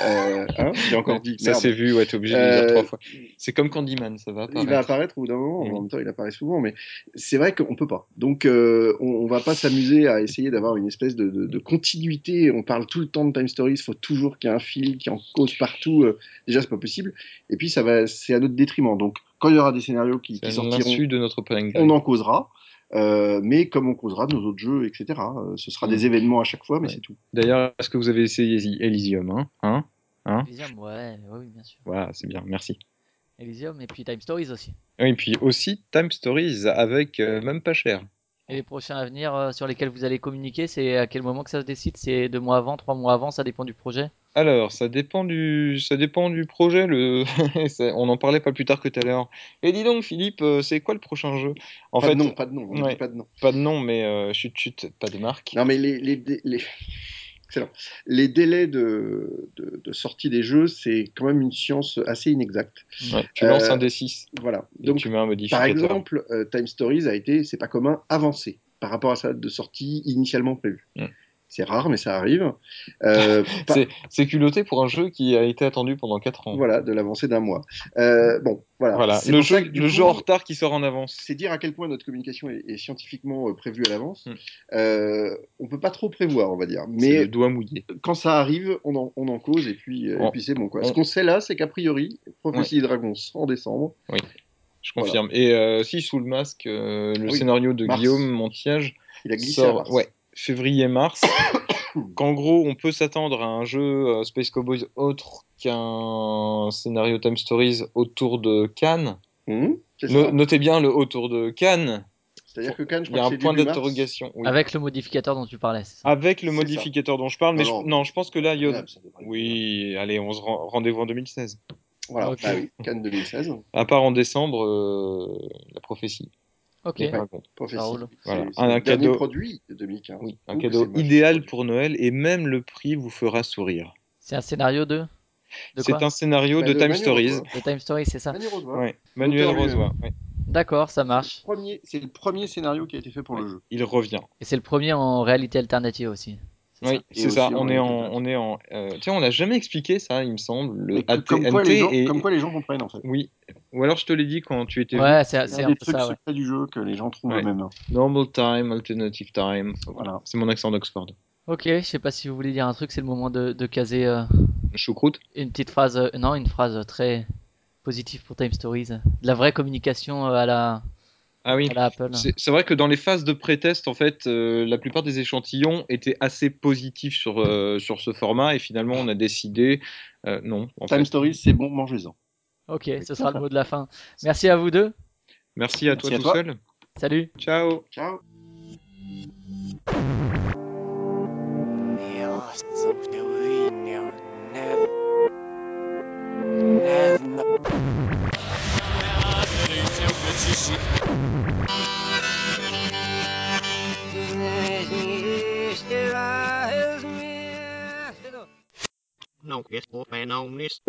Euh, hein J'ai encore dit. Ça s'est vu, ouais, t'es obligé de le dire Euh, trois fois. C'est comme Candyman, ça va Il va apparaître. apparaître au bout d'un moment, Oui. en même temps il apparaît souvent, mais c'est vrai qu'on peut pas. Donc euh, on, on va pas s'amuser à essayer d'avoir une espèce de, de- de continuité. On parle tout le temps de Time Stories, il faut toujours qu'il y ait un fil qui en cause partout. Euh, déjà c'est pas possible. Et puis ça va, c'est à notre détriment. Donc quand il y aura des scénarios qui, qui sortiront, de notre planning. on en causera. Euh, mais comme on causera de nos autres jeux, etc. Euh, ce sera Mm. des événements à chaque fois, mais Ouais. c'est tout. D'ailleurs, est-ce que vous avez essayé Elysium hein Hein Hein? Elysium, ouais, ouais, oui, bien sûr. Voilà, c'est bien, merci. Elysium et puis Time Stories aussi. Et puis aussi Time Stories avec euh, même pas cher. Et les prochains à venir euh, sur lesquels vous allez communiquer, c'est à quel moment que ça se décide? C'est deux mois avant, trois mois avant, ça dépend du projet? Alors, ça dépend du, ça dépend du projet. Le... <laughs> on en parlait pas plus tard que tout à l'heure. Et dis donc, Philippe, euh, c'est quoi le prochain jeu? En pas fait, de nom, pas de nom, on ne ouais. dit pas de nom. pas de nom, mais euh, chut chut, pas de marque. Non, mais les, les, dé- les... Excellent. Les délais de, de, de sortie des jeux, c'est quand même une science assez inexacte. Ouais, tu lances Euh, un D6 Voilà. et Donc, tu mets un modificateur. par exemple, euh, Time Stories a été, c'est pas commun, avancé par rapport à sa date de sortie initialement prévue. Mm. C'est rare, mais ça arrive. Euh, <laughs> pas- C'est- culotté pour un jeu qui a été attendu pendant 4 ans. Voilà, de l'avancée d'un mois. Euh, bon, voilà. Voilà, le jeu, que, du le coup, jeu en retard qui sort en avance. C'est dire à quel point notre communication est, est scientifiquement euh, prévue à l'avance. Mm. Euh, on peut pas trop prévoir, on va dire. Mais le doigt mouillé. quand ça arrive, on en, on en cause et puis, On- et puis c'est bon. Quoi. on- Ce qu'on sait là, c'est qu'a priori, Prophétie des Dragons en décembre. Je confirme. Et si sous le masque, le Oui, scénario de mars. Guillaume Montiage Il a glissé à sort, mars. ouais, février-mars. <coughs> Qu'en gros, on peut s'attendre à un jeu euh, Space Cowboys autre qu'un scénario Time Stories autour de Cannes. No- ça. notez bien le autour de Cannes. C'est-à-dire que Cannes, je Il y a un point d'interrogation. oui. Avec le modificateur dont tu parlais. Avec le modificateur dont je parle, mais Non, je, non. non, je pense que là, il y a... Être- Oui, allez, on se rend rendez-vous en 2016. Voilà, Ok. bah oui, Cannes 2016. À part en décembre, euh, la prophétie. Ok. Voilà. Un dernier cadeau- produit de 2015. Oui, un Ouh, cadeau idéal pour Noël et même le prix vous fera sourire. C'est un scénario de De C'est un scénario Bah, de de Time Manu Stories. De Time Stories, c'est ça Manu Rozois. Ouais. Manuel ouais. D'accord, ça marche. Premier- C'est le premier scénario qui a été fait pour Ouais. le jeu. Il revient. Et c'est le premier en réalité alternative aussi. Oui, c'est ça. On est en, à fait. on est en. euh, Tiens, on n'a jamais expliqué ça, il me semble. Le que- comme, quoi AT&T les gens, et- comme quoi les gens comprennent en fait. Oui. Ou alors je te l'ai dit quand tu étais. Ouais, c'est un peu trucs ça, ouais. secrets du jeu que les gens trouvent Ouais. eux-mêmes. Normal time, alternative time. Voilà. C'est mon accent d'Oxford. Ok, je sais pas si vous voulez dire un truc, c'est le moment de, de caser euh, Choucroute. une petite phrase, euh, non, une phrase très positive pour Time Stories. De la vraie communication euh, à la, Ah oui. C'est vrai que dans les phases de pré-test, en fait, euh, la plupart des échantillons étaient assez positifs sur, euh, sur ce format et finalement on a décidé euh, non. En Time fait. Stories, c'est bon, mangez-en. Ok, ce sera le mot de la fin. Merci à vous deux. Merci à Merci toi à tout toi. seul. Salut. Ciao. Ciao. no is open on this